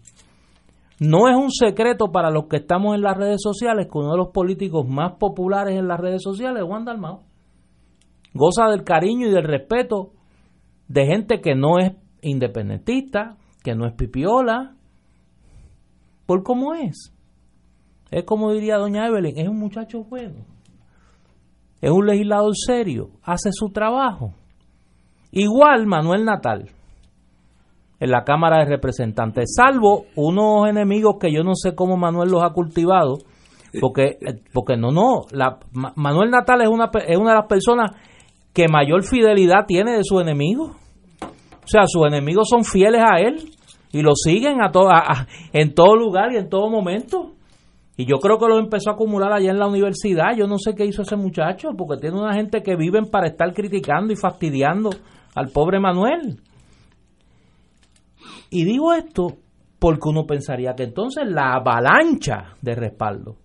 No es un secreto para los que estamos en las redes sociales que uno de los políticos más populares en las redes sociales es Juan Dalmao. Goza del cariño y del respeto de gente que no es independentista, que no es pipiola, por cómo es. Es como diría doña Evelyn, es un muchacho bueno, es un legislador serio, hace su trabajo. Igual Manuel Natal en la Cámara de Representantes, salvo unos enemigos que yo no sé cómo Manuel los ha cultivado, porque, porque no, no, la, Manuel Natal es una, es una de las personas que mayor fidelidad tiene de sus enemigos. O sea, sus enemigos son fieles a él y lo siguen a, en todo lugar y en todo momento. Y yo creo que lo empezó a acumular allá en la universidad. Yo no sé qué hizo ese muchacho, porque tiene una gente que viven para estar criticando y fastidiando al pobre Manuel. Y digo esto porque uno pensaría que entonces la avalancha de respaldo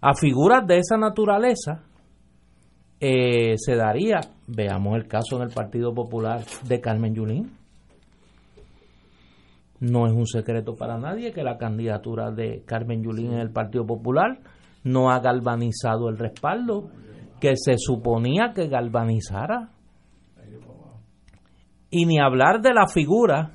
a figuras de esa naturaleza eh, se daría, veamos el caso en el Partido Popular de Carmen Yulín. No es un secreto para nadie que la candidatura de Carmen Yulín en el Partido Popular no ha galvanizado el respaldo que se suponía que galvanizara. Y ni hablar de la figura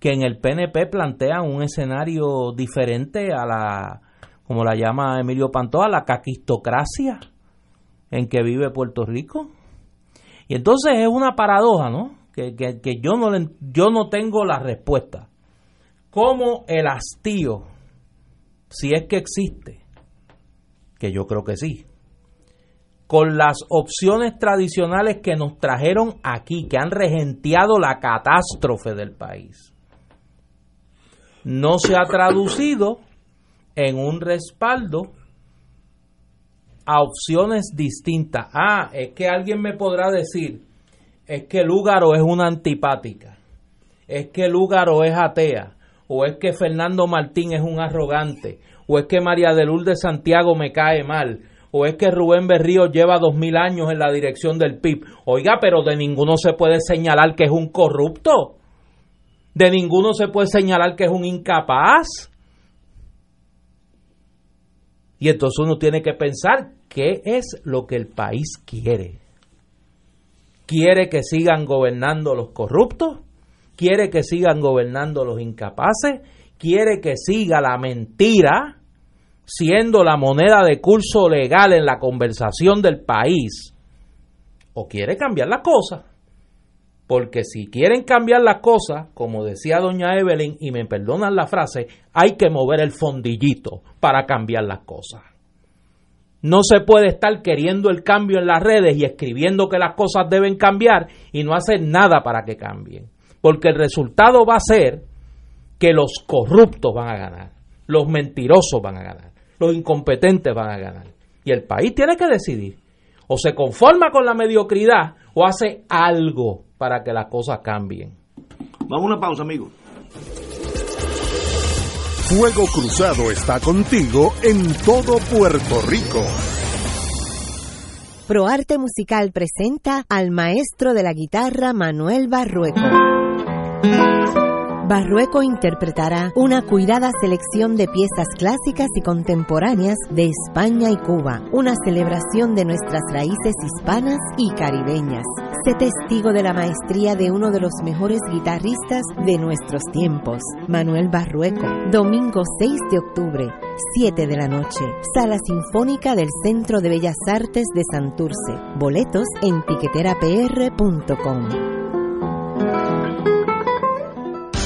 que en el PNP plantean un escenario diferente a la, como la llama Emilio Pantoja, la caquistocracia en que vive Puerto Rico. Y entonces es una paradoja, ¿no? Que, que, yo, no yo no tengo la respuesta. ¿Cómo el hastío, si es que existe, que yo creo que sí, con las opciones tradicionales que nos trajeron aquí, que han regenteado la catástrofe del país, no se ha traducido en un respaldo a opciones distintas. Ah, es que alguien me podrá decir, es que Lúgaro es una antipática, es que Lúgaro es atea, o es que Fernando Martín es un arrogante, o es que María de Lourdes Santiago me cae mal, o es que Rubén Berrío lleva dos mil años en la dirección del PIB. Oiga, pero de ninguno se puede señalar que es un corrupto. De ninguno se puede señalar que es un incapaz. Y entonces uno tiene que pensar qué es lo que el país quiere. ¿Quiere que sigan gobernando los corruptos? ¿Quiere que sigan gobernando los incapaces? ¿Quiere que siga la mentira siendo la moneda de curso legal en la conversación del país? ¿O quiere cambiar las cosas? Porque si quieren cambiar las cosas, como decía doña Evelyn, y me perdonan la frase, hay que mover el fondillito para cambiar las cosas. No se puede estar queriendo el cambio en las redes y escribiendo que las cosas deben cambiar y no hacer nada para que cambien. Porque el resultado va a ser que los corruptos van a ganar, los mentirosos van a ganar, los incompetentes van a ganar. Y el país tiene que decidir. O se conforma con la mediocridad o hace algo para que las cosas cambien. Vamos a una pausa, amigos. Fuego Cruzado está contigo en todo Puerto Rico. ProArte Musical presenta al maestro de la guitarra Manuel Barrueco. Barrueco interpretará una cuidada selección de piezas clásicas y contemporáneas de España y Cuba, una celebración de nuestras raíces hispanas y caribeñas. Sé testigo de la maestría de uno de los mejores guitarristas de nuestros tiempos, Manuel Barrueco. Domingo 6 de octubre, 7 de la noche, Sala Sinfónica del Centro de Bellas Artes de Santurce. Boletos en tiqueterapr.com.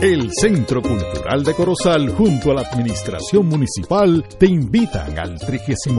El Centro Cultural de Corozal junto a la Administración Municipal te invitan al 36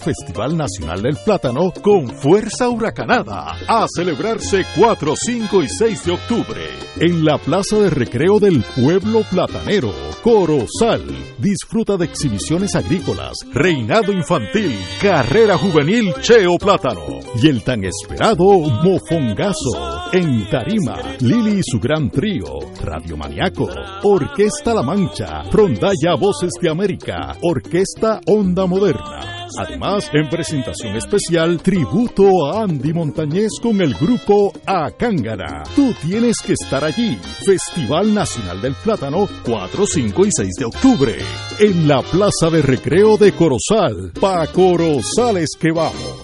Festival Nacional del Plátano con Fuerza Huracanada a celebrarse 4, 5 y 6 de octubre en la Plaza de Recreo del Pueblo Platanero, Corozal. Disfruta de exhibiciones agrícolas, reinado infantil, carrera juvenil Cheo Plátano y el tan esperado Mofongazo en Tarima, Lili y su gran trío, Radio Maniaco, Orquesta La Mancha, Rondalla Voces de América, Orquesta Onda Moderna. Además, en presentación especial, tributo a Andy Montañez con el grupo Acángara. Tú tienes que estar allí. Festival Nacional del Plátano, 4, 5 y 6 de octubre. En la Plaza de Recreo de Corozal. Pa' Corozales que vamos.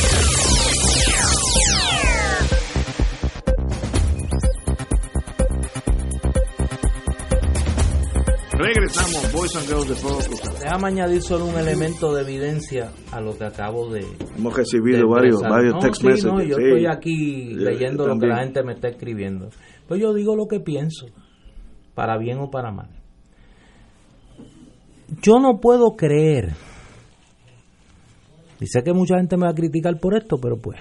Regresamos, Boys and Girls de Fuego Cruzado. Déjame añadir solo un elemento de evidencia a lo que acabo de. Hemos recibido de varios, varios No, text sí, messages. no, yo sí. estoy aquí leyendo yo lo que la gente me está escribiendo. Pues yo digo lo que pienso, para bien o para mal. Yo no puedo creer, y sé que mucha gente me va a criticar por esto, pero pues,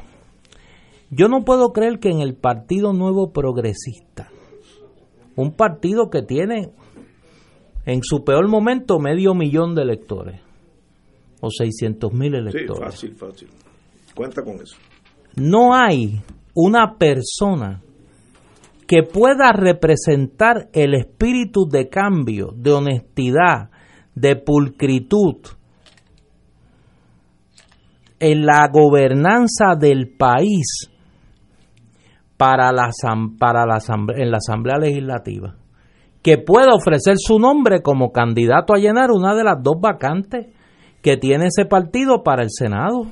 yo no puedo creer que en el Partido Nuevo Progresista, un partido que tiene en su peor momento medio millón de electores, o 600 mil Sí, electores, fácil, fácil. Cuenta con eso. no hay una persona que pueda representar el espíritu de cambio, de honestidad, de pulcritud en la gobernanza del país para la, para la en la Asamblea Legislativa, que pueda ofrecer su nombre como candidato a llenar una de las dos vacantes que tiene ese partido para el Senado.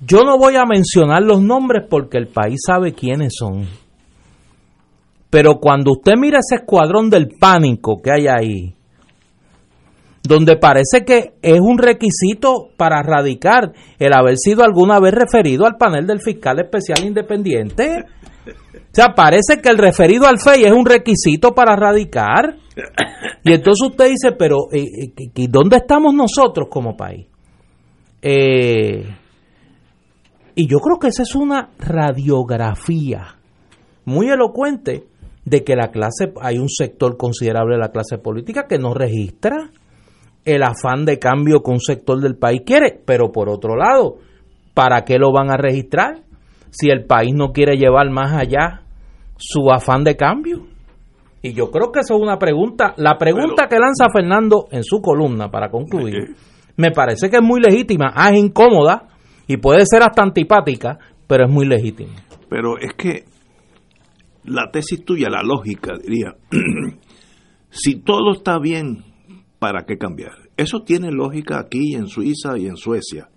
Yo no voy a mencionar los nombres porque el país sabe quiénes son. Pero cuando usted mira ese escuadrón del pánico que hay ahí, donde parece que es un requisito para radicar el haber sido alguna vez referido al panel del fiscal especial independiente. O sea, parece que el referido al FEI es un requisito para radicar. Y entonces usted dice, pero eh, eh, ¿y dónde estamos nosotros como país? Eh, y yo creo que esa es una radiografía muy elocuente de que la clase, hay un sector considerable de la clase política que no registra el afán de cambio que un sector del país quiere, pero por otro lado, ¿para qué lo van a registrar si el país no quiere llevar más allá su afán de cambio? Y yo creo que eso es una pregunta, la pregunta que lanza Fernando en su columna para concluir, me parece que es muy legítima, ah, es incómoda y puede ser hasta antipática, pero es muy legítima. Pero es que la tesis tuya, la lógica, diría, si todo está bien, ¿para qué cambiar? Eso tiene lógica aquí en Suiza y en Suecia.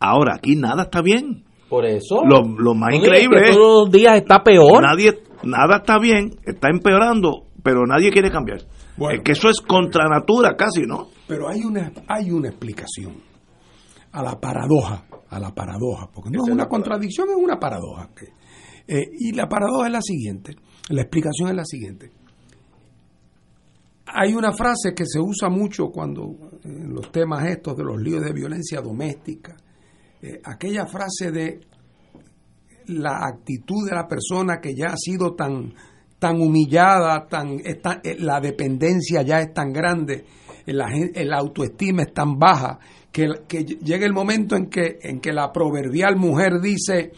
Ahora, aquí nada está bien. Por eso. Lo, lo más No increíble que es... todos los días está peor. Nadie, nada está bien, está empeorando, pero nadie quiere cambiar. Bueno. es que eso es contra natura casi, ¿no? Pero hay una, hay una explicación a la paradoja, a la paradoja, porque no es una contradicción, es una paradoja. Eh, y la paradoja es la siguiente, la explicación es la siguiente. Hay una frase que se usa mucho cuando en los temas estos de los líos de violencia doméstica, eh, aquella frase de la actitud de la persona que ya ha sido tan tan humillada, tan eh, la dependencia ya es tan grande, eh, la, la autoestima es tan baja, que, que llega el momento en que, en que la proverbial mujer dice,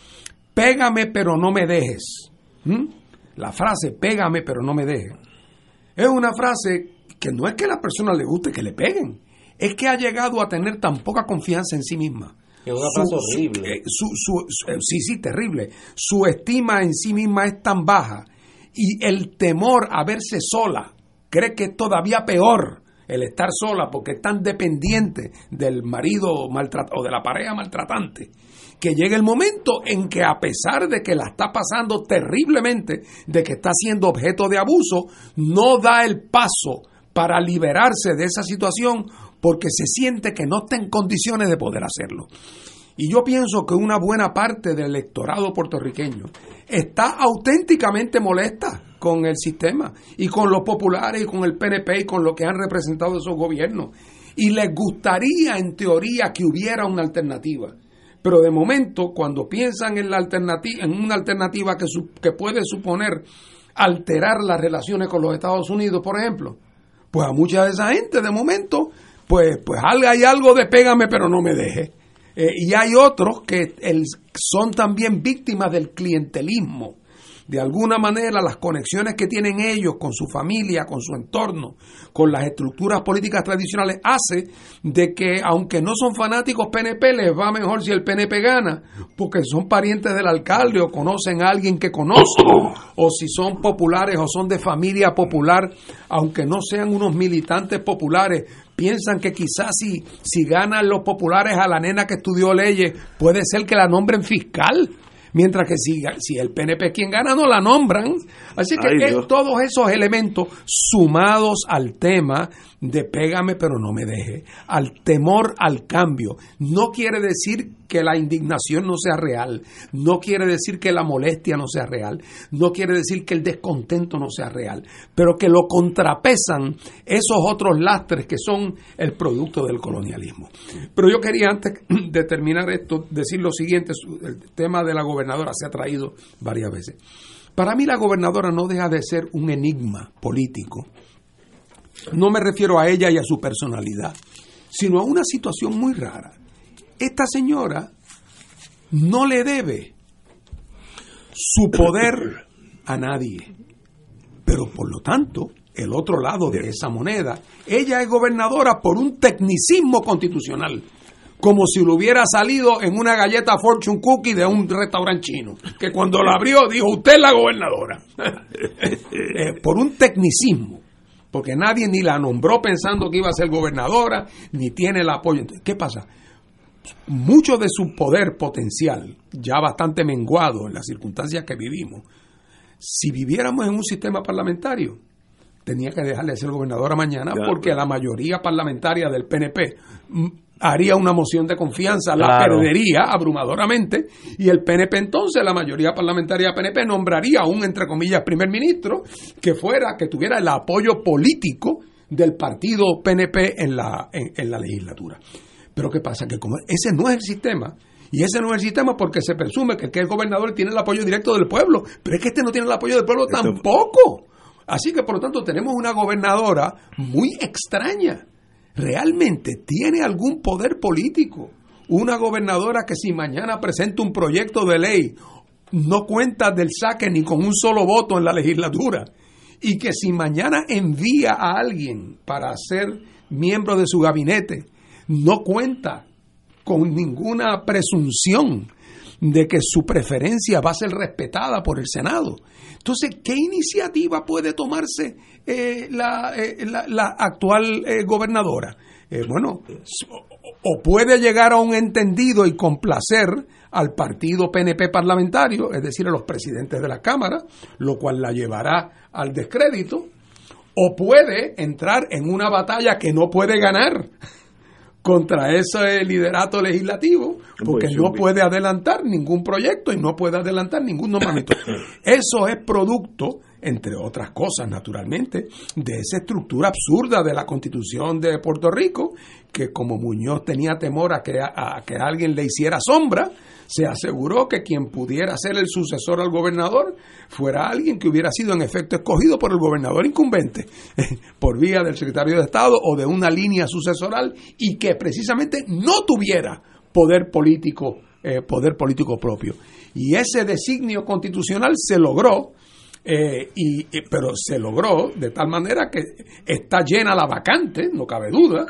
pégame pero no me dejes. ¿Mm? La frase, pégame pero no me dejes. Es una frase que no es que a la persona le guste que le peguen, es que ha llegado a tener tan poca confianza en sí misma. Es una Su- frase su- horrible. eh, su- su- su- eh, sí, sí, terrible. Su estima en sí misma es tan baja y el temor a verse sola cree que es todavía peor el estar sola porque es tan dependiente del marido maltrat o de la pareja maltratante que llega el momento en que a pesar de que la está pasando terriblemente, de que está siendo objeto de abuso, no da el paso para liberarse de esa situación porque se siente que no está en condiciones de poder hacerlo. Y yo pienso que una buena parte del electorado puertorriqueño está auténticamente molesta con el sistema y con los populares y con el PNP y con lo que han representado esos gobiernos. Y les gustaría, en teoría, que hubiera una alternativa. Pero de momento, cuando piensan en, la alternativa, en una alternativa que, su- que puede suponer alterar las relaciones con los Estados Unidos, por ejemplo, pues a mucha de esa gente, de momento, pues, pues hay algo de pégame pero no me deje. Eh, y hay otros que el, son también víctimas del clientelismo de alguna manera las conexiones que tienen ellos con su familia, con su entorno, con las estructuras políticas tradicionales, hace de que aunque no son fanáticos PNP, les va mejor si el PNP gana, porque son parientes del alcalde o conocen a alguien que conoce, o si son populares o son de familia popular, aunque no sean unos militantes populares, piensan que quizás si, si ganan los populares a la nena que estudió leyes, puede ser que la nombren fiscal mientras que si, si el PNP quien gana no la nombran. Así que todos esos elementos sumados al tema de pégame pero no me deje, al temor al cambio, no quiere decir que la indignación no sea real, no quiere decir que la molestia no sea real, no quiere decir que el descontento no sea real, pero que lo contrapesan esos otros lastres que son el producto del colonialismo. Pero yo quería antes de terminar esto decir lo siguiente, el tema de la gobernadora se ha traído varias veces. Para mí la gobernadora no deja de ser un enigma político. No me refiero a ella y a su personalidad, sino a una situación muy rara esta señora no le debe su poder a nadie. Pero por lo tanto, el otro lado de esa moneda, ella es gobernadora por un tecnicismo constitucional, como si lo hubiera salido en una galleta Fortune Cookie de un restaurante chino, que cuando la abrió dijo, usted es la gobernadora, eh, por un tecnicismo, porque nadie ni la nombró pensando que iba a ser gobernadora, ni tiene el apoyo. ¿Qué pasa? mucho de su poder potencial, ya bastante menguado en las circunstancias que vivimos, si viviéramos en un sistema parlamentario, tenía que dejarle de ser gobernadora mañana porque la mayoría parlamentaria del PNP haría una moción de confianza, la perdería abrumadoramente y el PNP entonces, la mayoría parlamentaria PNP nombraría a un, entre comillas, primer ministro que fuera, que tuviera el apoyo político del partido PNP en la, en la legislatura. Pero ¿qué pasa? Que como ese no es el sistema, y ese no es el sistema porque se presume que, el gobernador tiene el apoyo directo del pueblo, pero es que este no tiene el apoyo del pueblo tampoco. Así que por lo tanto tenemos una gobernadora muy extraña. Realmente tiene algún poder político. Una gobernadora que si mañana presenta un proyecto de ley no cuenta del saque ni con un solo voto en la legislatura. Y que si mañana envía a alguien para ser miembro de su gabinete, no cuenta con ninguna presunción de que su preferencia va a ser respetada por el Senado. Entonces, ¿qué iniciativa puede tomarse eh, eh, la, actual eh, gobernadora? bueno, o puede llegar a un entendido y complacer al partido PNP parlamentario, es decir, a los presidentes de la Cámara, lo cual la llevará al descrédito, o puede entrar en una batalla que no puede ganar contra ese liderato legislativo porque no puede adelantar ningún proyecto y no puede adelantar ningún nombramiento. Eso es producto, entre otras cosas, naturalmente, de esa estructura absurda de la constitución de Puerto Rico, que como Muñoz tenía temor a que, a que alguien le hiciera sombra, se aseguró que quien pudiera ser el sucesor al gobernador fuera alguien que hubiera sido en efecto escogido por el gobernador incumbente, por vía del secretario de Estado o de una línea sucesoral y que precisamente no tuviera poder político, eh, poder político propio. Y ese designio constitucional se logró, eh, y, pero se logró de tal manera que está llena la vacante, no cabe duda,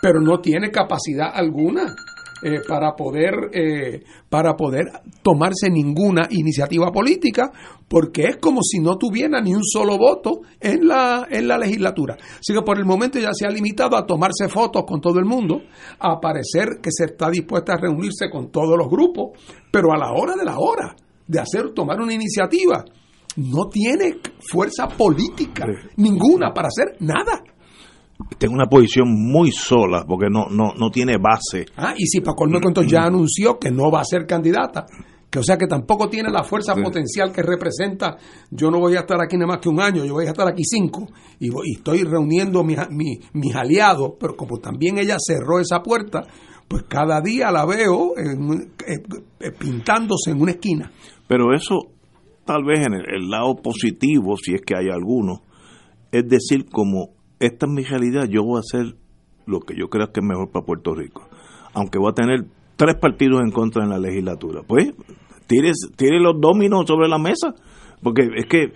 pero no tiene capacidad alguna eh, para poder eh, para poder tomarse ninguna iniciativa política porque es como si no tuviera ni un solo voto en la en la legislatura. Así que por el momento ya se ha limitado a tomarse fotos con todo el mundo a parecer que se está dispuesta a reunirse con todos los grupos pero a la hora de la hora de hacer tomar una iniciativa no tiene fuerza política ninguna para hacer nada tengo una posición muy sola porque no, no, no tiene base. Ah, y si Paco contó, ya anunció que no va a ser candidata, que o sea que tampoco tiene la fuerza potencial que representa. Yo no voy a estar aquí nada más que un año, yo voy a estar aquí cinco y, estoy reuniendo mis, mis, aliados, pero como también ella cerró esa puerta, pues cada día la veo eh, eh, pintándose en una esquina. Pero eso, tal vez en el lado positivo, si es que hay alguno, es decir, como esta es mi realidad, yo voy a ser lo que yo creo que es mejor para Puerto Rico. Aunque va a tener tres partidos en contra en la legislatura. Pues tire, tire los dominos sobre la mesa, porque es que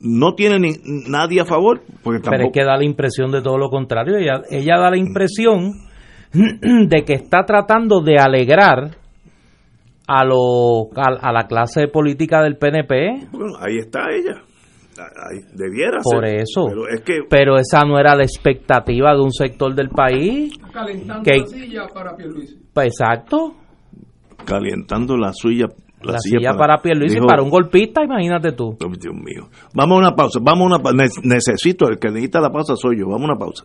no tiene ni, nadie a favor. Porque Pero es que da la impresión de todo lo contrario. Ella, ella da la impresión de que está tratando de alegrar a, lo, a, la clase política del PNP. Bueno, ahí está ella. Ahí, debiera Por ser. eso. Pero, es que, pero esa no era la expectativa de un sector del país. Calentando que, la silla para Pierluisi. Pues exacto. Calentando la suya. La, la silla, silla para, para Pierluisi, dijo, para un golpista, imagínate tú. Oh, Dios mío. Vamos a una pausa, vamos a una pausa. Necesito, el que necesita la pausa soy yo. Vamos a una pausa.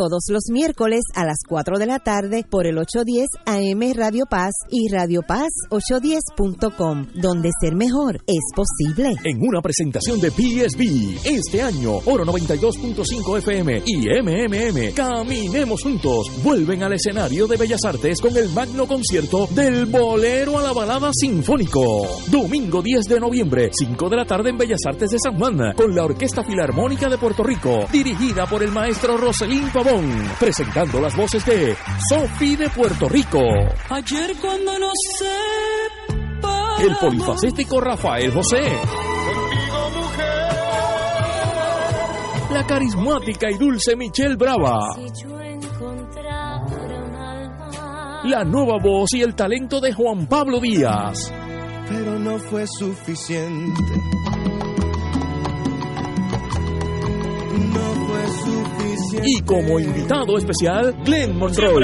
todos los miércoles a las 4 de la tarde por el 810 AM Radio Paz y Radio Paz 810.com, donde ser mejor es posible. En una presentación de PSB, este año, Oro 92.5 FM y MMM, Caminemos Juntos, vuelven al escenario de Bellas Artes con el magno concierto del Bolero a la Balada Sinfónico. Domingo 10 de noviembre, 5 de la tarde en Bellas Artes de San Juan, con la Orquesta Filarmónica de Puerto Rico, dirigida por el maestro Roselín Pavón presentando las voces de Sofi de Puerto Rico. Ayer cuando no sé. El polifacético Rafael José. La carismática y dulce Michelle Brava. La nueva voz y el talento de Juan Pablo Díaz. Pero no fue suficiente. No fue suficiente. Y como invitado especial, Glenn Monroy.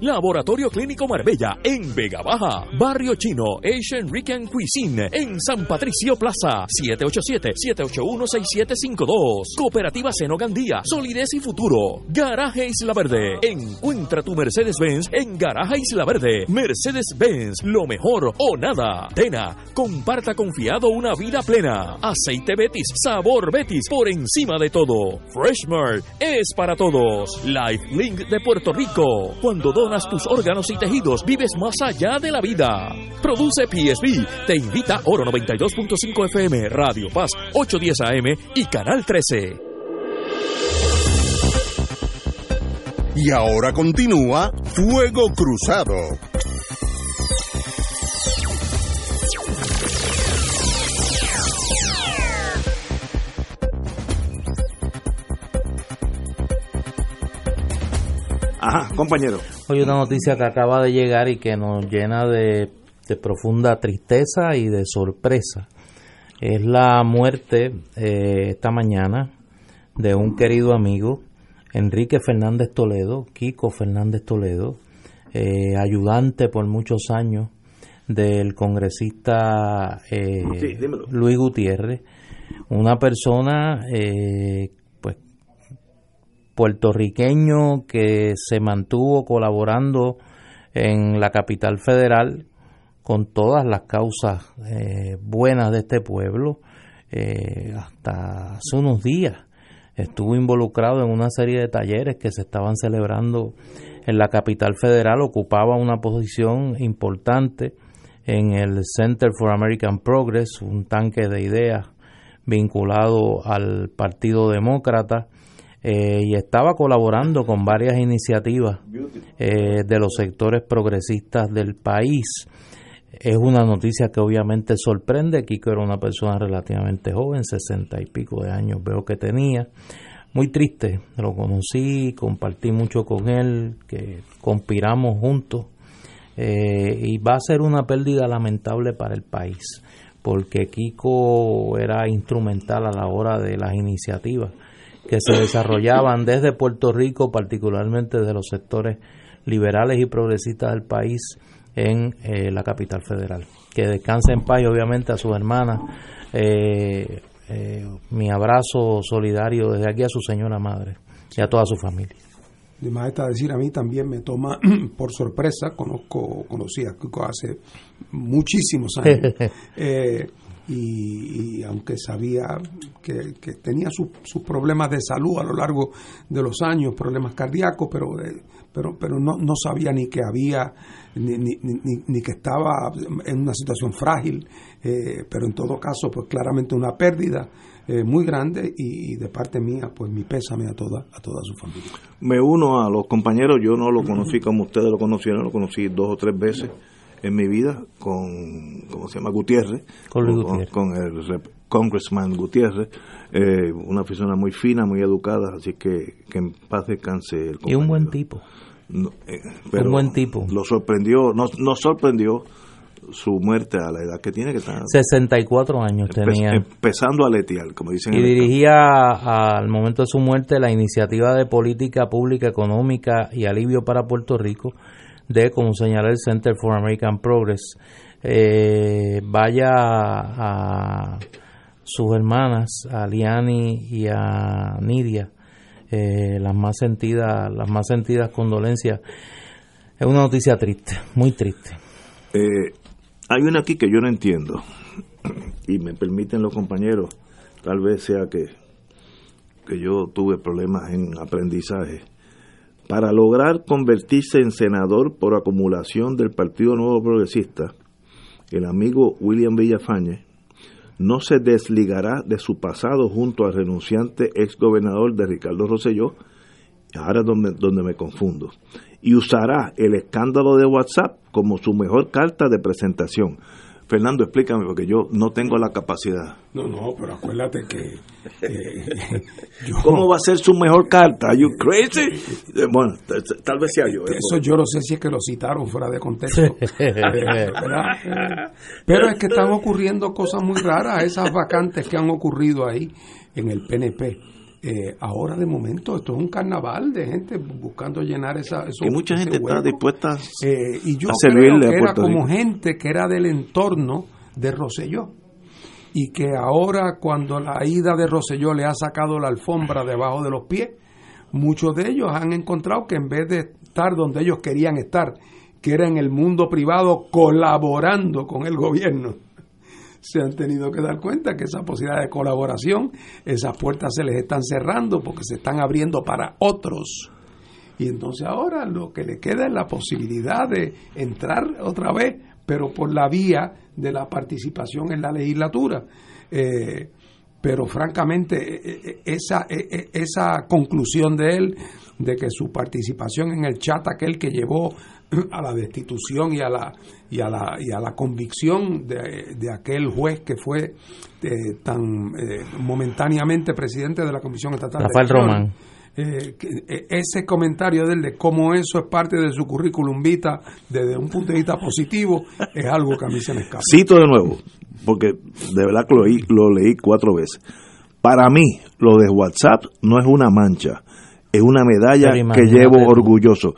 Laboratorio Clínico Marbella en Vega Baja. Barrio Chino Asian Rican Cuisine en San Patricio Plaza 787-781-6752. Cooperativa Seno Gandía. Solidez y futuro. Garaje Isla Verde. Encuentra tu Mercedes-Benz en Garaje Isla Verde. Mercedes-Benz. Lo mejor o nada. Tena. Comparta confiado una vida plena. Aceite Betis. Sabor Betis. Por encima de todo. Freshmart. Es para todos. Lifelink de Puerto Rico. Cuando donas tus órganos y tejidos, vives más allá de la vida. Produce PSB. Te invita Oro 92.5 FM, Radio Paz 810 AM y Canal 13. Y ahora continúa Fuego Cruzado. Ajá, compañero. Hoy una noticia que acaba de llegar y que nos llena de, de profunda tristeza y de sorpresa. Es la muerte eh, esta mañana de un querido amigo, Enrique Fernández Toledo, Kiko Fernández Toledo, eh, ayudante por muchos años del congresista eh, Sí. Luis Gutiérrez, una persona eh, puertorriqueño que se mantuvo colaborando en la capital federal con todas las causas eh, buenas de este pueblo eh, hasta hace unos días estuvo involucrado en una serie de talleres que se estaban celebrando en la capital federal ocupaba una posición importante en el Center for American Progress un tanque de ideas vinculado al Partido Demócrata eh, y estaba colaborando con varias iniciativas eh, de los sectores progresistas del país. Es una noticia que obviamente sorprende. Kiko era una persona relativamente joven, sesenta y pico de años veo que tenía. Muy triste, lo conocí, compartí mucho con él, que conspiramos juntos eh, y va a ser una pérdida lamentable para el país, porque Kiko era instrumental a la hora de las iniciativas que se desarrollaban desde Puerto Rico, particularmente de los sectores liberales y progresistas del país en eh, la capital federal. Que descanse en paz obviamente a sus hermanas. Eh, eh, mi abrazo solidario desde aquí a su señora madre y a toda su familia. De más está decir, a mí también me toma por sorpresa, conozco, conocí a Kiko hace muchísimos años, y, y aunque sabía que, que tenía su- sus problemas de salud a lo largo de los años, problemas cardíacos, pero, eh, pero, pero no, no sabía ni que había, ni, ni, ni- ni que estaba en una situación frágil, eh, pero en todo caso, pues claramente una pérdida eh, muy grande y, de parte mía, pues mi pésame a toda, a toda su familia. Me uno a los compañeros, yo no lo conocí como ustedes lo conocieron, lo conocí dos o tres veces en mi vida con, ¿cómo se llama? Gutiérrez, Con con, con el Congressman Gutiérrez, eh, una persona muy fina, muy educada, así que que en paz descanse el Y un buen tipo. No, eh, pero un buen tipo. Lo sorprendió, nos, nos sorprendió su muerte a la edad que tiene, que está 64 años empe- tenía. empezando a letear, como dicen y dirigía al momento de su muerte la iniciativa de política pública económica y alivio para Puerto Rico de, como señala el Center for American Progress, eh, vaya a sus hermanas, a Liani y a Nidia, eh, las más sentidas, las más sentidas condolencias. Es una noticia triste, muy triste. Eh, hay una aquí que yo no entiendo y me permiten los compañeros, tal vez sea que, que yo tuve problemas en aprendizaje. Para lograr convertirse en senador por acumulación del Partido Nuevo Progresista, el amigo William Villafañe no se desligará de su pasado junto al renunciante exgobernador de Ricardo Rosselló, ahora donde, donde me confundo, y usará el escándalo de WhatsApp como su mejor carta de presentación. Fernando, explícame, porque yo no tengo la capacidad. No, no, pero acuérdate que eh, yo- ¿Cómo va a ser su mejor carta? ¿Are you crazy? Eh, Bueno, tal vez sea yo. eh, Eso yo no sé si es que lo citaron fuera de contexto. ¿verdad? Pero es que están ocurriendo cosas muy raras, esas vacantes que han ocurrido ahí en el PNP. Eh, ahora de momento esto es un carnaval de gente buscando llenar esa mucha gente está dispuesta Eh, y yo a creo servirle que a era como gente que era del entorno de Roselló y que ahora cuando la ida de Roselló le ha sacado la alfombra debajo de los pies, muchos de ellos han encontrado que en vez de estar donde ellos querían estar, que era en el mundo privado colaborando con el gobierno, se han tenido que dar cuenta que esa posibilidad de colaboración, esas puertas se les están cerrando porque se están abriendo para otros. Y entonces ahora lo que le queda es la posibilidad de entrar otra vez, pero por la vía de la participación en la legislatura. Eh, pero francamente, eh, eh, esa, eh, eh, esa conclusión de él, de que su participación en el chat aquel que llevó a la destitución y a la, y a la, y a la convicción de, de aquel juez que fue eh, tan eh, momentáneamente presidente de la Comisión Estatal Rafael de Román. eh, eh, ese comentario de él de cómo eso es parte de su currículum vita desde un punto de vista positivo es algo que a mí se me escapa. Cito de nuevo, porque de verdad que lo leí, lo leí cuatro veces. Para mí, lo de WhatsApp no es una mancha, es una medalla que llevo tú. orgulloso.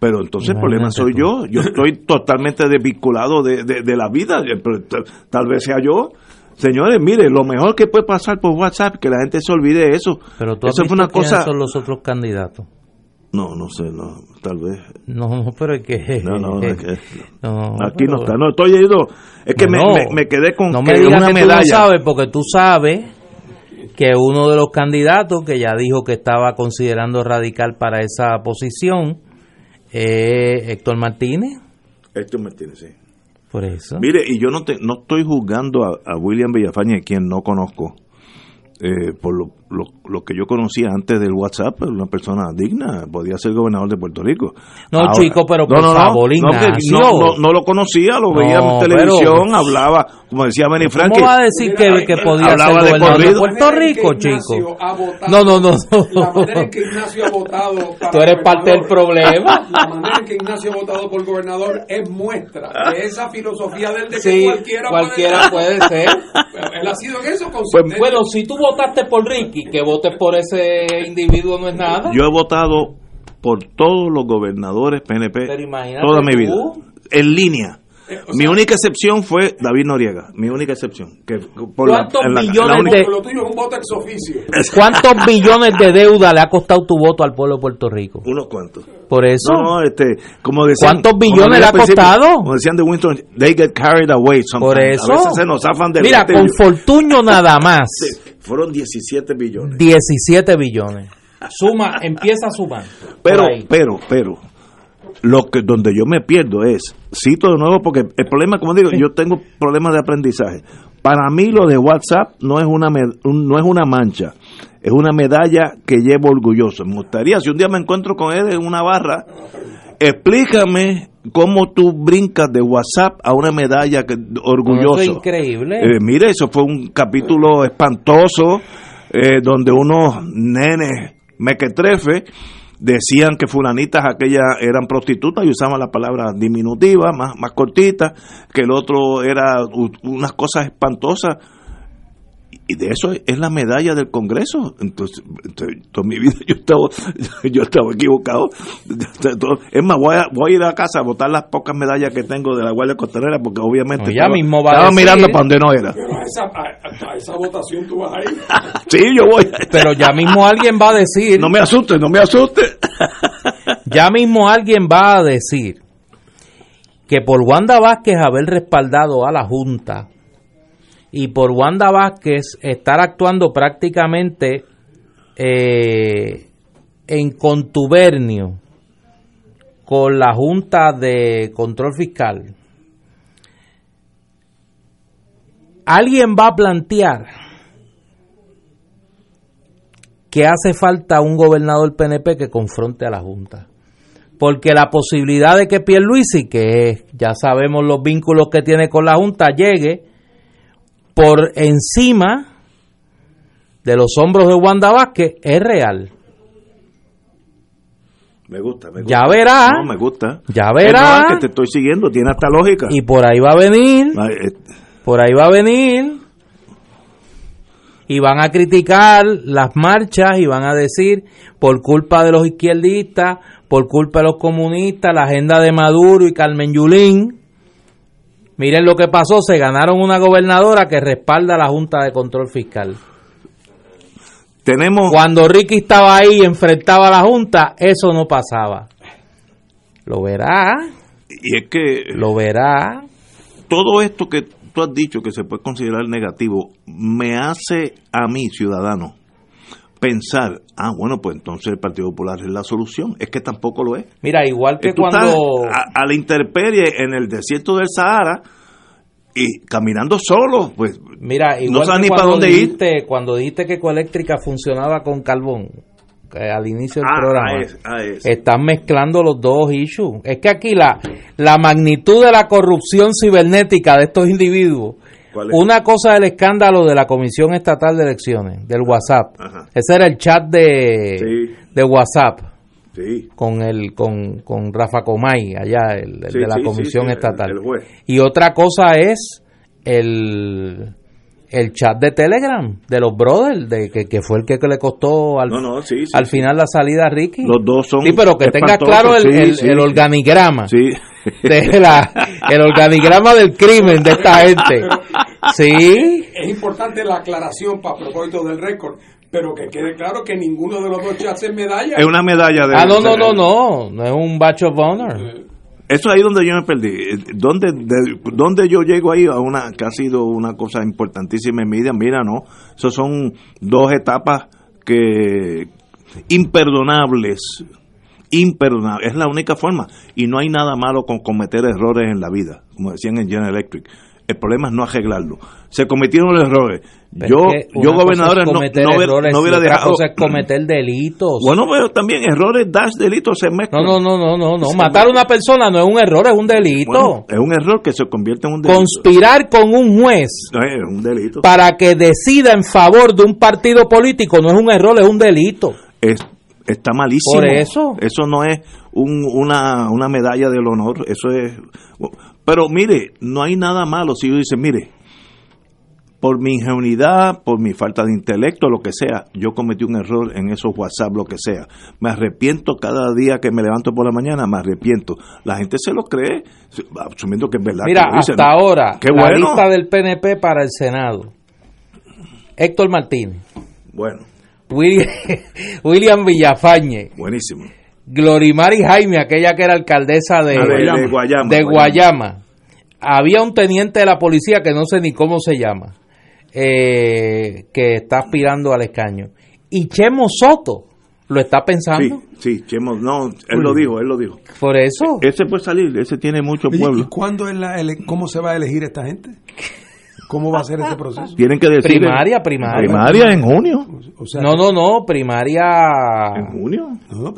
Pero entonces el problema soy tú. yo. Yo estoy totalmente desvinculado de, de- de la vida. T- Tal vez sea yo. Señores, mire, lo mejor que puede pasar por WhatsApp, que la gente se olvide de eso. Pero tú has eso fue visto una quiénes cosa. son los otros candidatos. No, no sé, no, tal vez. No, no, pero es que... No, no, es que- no, Aquí pero- no está. No, estoy yendo. Es que me, No, me- me quedé con No me digas una que medalla. tú no sabes, porque tú sabes que uno de los candidatos que ya dijo que estaba considerando radical para esa posición es Héctor Martínez. Héctor Martínez, sí. Por eso. Mire, y yo no te, no estoy juzgando a, a William Villafañe, quien no conozco, eh, por lo lo, lo que yo conocía antes del WhatsApp, una persona digna, podía ser gobernador de Puerto Rico. No, chico, pero por favor, no, no, no, no lo conocía, lo veía en televisión, pero- hablaba, como decía Benny Frank. ¿Cómo va a decir que, que podía ser de gobernador de. Puerto Rico, chico? No, no, no. La manera en que Ignacio ha votado. para Tú eres parte del problema. La manera en que Ignacio ha votado por gobernador es muestra de esa filosofía del de que Sí, cualquiera, cualquiera puede ser. Pero él ha sido en eso Pues, consistente. Bueno, si tú votaste por Ricky, que votes por ese individuo no es nada. Yo he votado por todos los gobernadores PNP toda mi vida, en línea. Mi única excepción fue David Noriega, mi única excepción. Que por la- ¿Cuántos la- millones la única- de- Lo tuyo es un voto ex oficio. ¿Cuántos billones de deuda le ha costado tu voto al pueblo de Puerto Rico? Unos cuantos. Por eso. No, este, como decían, ¿Cuántos billones le ha costado? Como decían de Winston, they get carried away sometimes. Por eso. A veces se nos zafan del Mira, con Fortuño nada más. Sí, fueron 17 billones. 17 billones. Suma, empieza a sumar. Pero, pero, pero, lo que donde yo me pierdo es, cito de nuevo porque el problema, como digo, yo tengo problemas de aprendizaje. Para mí lo de WhatsApp no es una un- no es una mancha, es una medalla que llevo orgulloso. Me gustaría si un día me encuentro con él en una barra, explícame cómo tú brincas de WhatsApp a una medalla que, orgulloso. Eso es increíble. Eh, mire, eso fue un capítulo espantoso eh, donde unos nenes mequetrefe decían que fulanitas aquellas eran prostitutas y usaban la palabra diminutiva, más, más cortita, que el otro era unas cosas espantosas. Y de eso es la medalla del Congreso. Entonces, entonces, toda mi vida yo estaba, yo estaba equivocado. Es más, voy a, voy a ir a casa a botar las pocas medallas que tengo de la Guardia Costanera porque obviamente No, ya estaba, mismo va a estaba decir- mirando para donde no era. Pero a esa, a, a esa votación tú vas a ir. Sí, yo voy. Pero ya mismo alguien va a decir. No me asuste, no me asuste. Ya mismo alguien va a decir que por Wanda Vázquez haber respaldado a la Junta y por Wanda Vázquez estar actuando prácticamente eh, en contubernio con la Junta de Control Fiscal, alguien va a plantear que hace falta un gobernador PNP que confronte a la Junta. Porque la posibilidad de que Pierluisi, que ya sabemos los vínculos que tiene con la Junta, llegue por encima de los hombros de Wanda Vázquez es real. Me gusta, me gusta. Ya verá. No, me gusta. Ya verá. Es que te estoy siguiendo, tiene hasta lógica. Y por ahí va a venir. Ay, eh, Por ahí va a venir. Y van a criticar las marchas y van a decir, por culpa de los izquierdistas, por culpa de los comunistas, la agenda de Maduro y Carmen Yulín. Miren lo que pasó, se ganaron una gobernadora que respalda a la Junta de Control Fiscal. Tenemos... Cuando Ricky estaba ahí y enfrentaba a la Junta, eso no pasaba. Lo verá, Y es que lo verá. todo esto que tú has dicho que se puede considerar negativo, me hace a mí, ciudadano, pensar, ah, bueno, pues entonces el Partido Popular es la solución. Es que tampoco lo es. Mira, igual que Eh, Tú cuando... estás a, a la intemperie en el desierto del Sahara y caminando solo, pues Mira, no igual sabes que ni para dónde ir. dijiste, cuando dijiste que Ecoeléctrica funcionaba con carbón, que al inicio del Ah, programa, es- es. están mezclando los dos issues. Es que aquí la, la magnitud de la corrupción cibernética de estos individuos. Una cosa del escándalo de la Comisión Estatal de Elecciones, del WhatsApp. Ajá. Ese era el chat de, Sí. de WhatsApp Sí. con el con, con Rafa Comay allá el, el Sí, de la comisión estatal el- y otra cosa es el el chat de Telegram de los brothers de que, que fue el que, que le costó al, No, no, sí, sí, al sí. final la salida a Ricky Los dos son sí pero que tenga espantosos, claro el, sí, el- sí, el organigrama Sí. de la- el organigrama del crimen de esta gente sí Es importante la aclaración para propósito del récord, pero que quede claro que ninguno de los dos chats es medalla. Es una medalla de... ah no no no no no es un batch of honor Eso es ahí donde yo me perdí. ¿Dónde, de- yo llego ahí a una que ha sido una cosa importantísima en mi vida? Mira, no. Esas son dos etapas que imperdonables. Imperdonables. Es la única forma. Y no hay nada malo con cometer errores en la vida, como decían en General Electric. El problema es no arreglarlo. Se cometieron los errores. Pero yo, es que yo gobernadora, no, no, errores no hubiera otra dejado. cosa es cometer delitos. Bueno, pero también errores, das delitos se mezclan. No, no, no, no, no, no. Se Matar a una persona no es un error, es un delito. Bueno, es un error que se convierte en un delito. Conspirar con un juez No, es un delito. para que decida en favor de un partido político no es un error, es un delito. Es, está malísimo. Por eso. Eso no es un- una, una medalla del honor. Eso es. Pero mire, no hay nada malo si uno dice, mire, por mi ingenuidad, por mi falta de intelecto, lo que sea, yo cometí un error en esos WhatsApp, lo que sea. Me arrepiento cada día que me levanto por la mañana, me arrepiento. La gente se lo cree, asumiendo que es verdad. Mira, que lo dicen, hasta ¿no? ahora, Qué la bueno. lista del PNP para el Senado. Héctor Martínez, Bueno, William, William Villafañe, buenísimo. Glorimari Jaime, aquella que era alcaldesa de, de- de Guayama, de Guayama. Guayama. Había un teniente de la policía que no sé ni cómo se llama, eh, que está aspirando al escaño. Y Chemo Soto lo está pensando. Sí, sí, Chemo, no, él lo dijo, él lo dijo. Por eso. Ese puede salir, ese tiene mucho pueblo. ¿Y cuándo es la ele- cómo se va a elegir esta gente? ¿Cómo va a ser este proceso? Tienen que decir. Primaria, primaria. Primaria en junio. O sea, no, no, no, primaria. ¿En junio? No,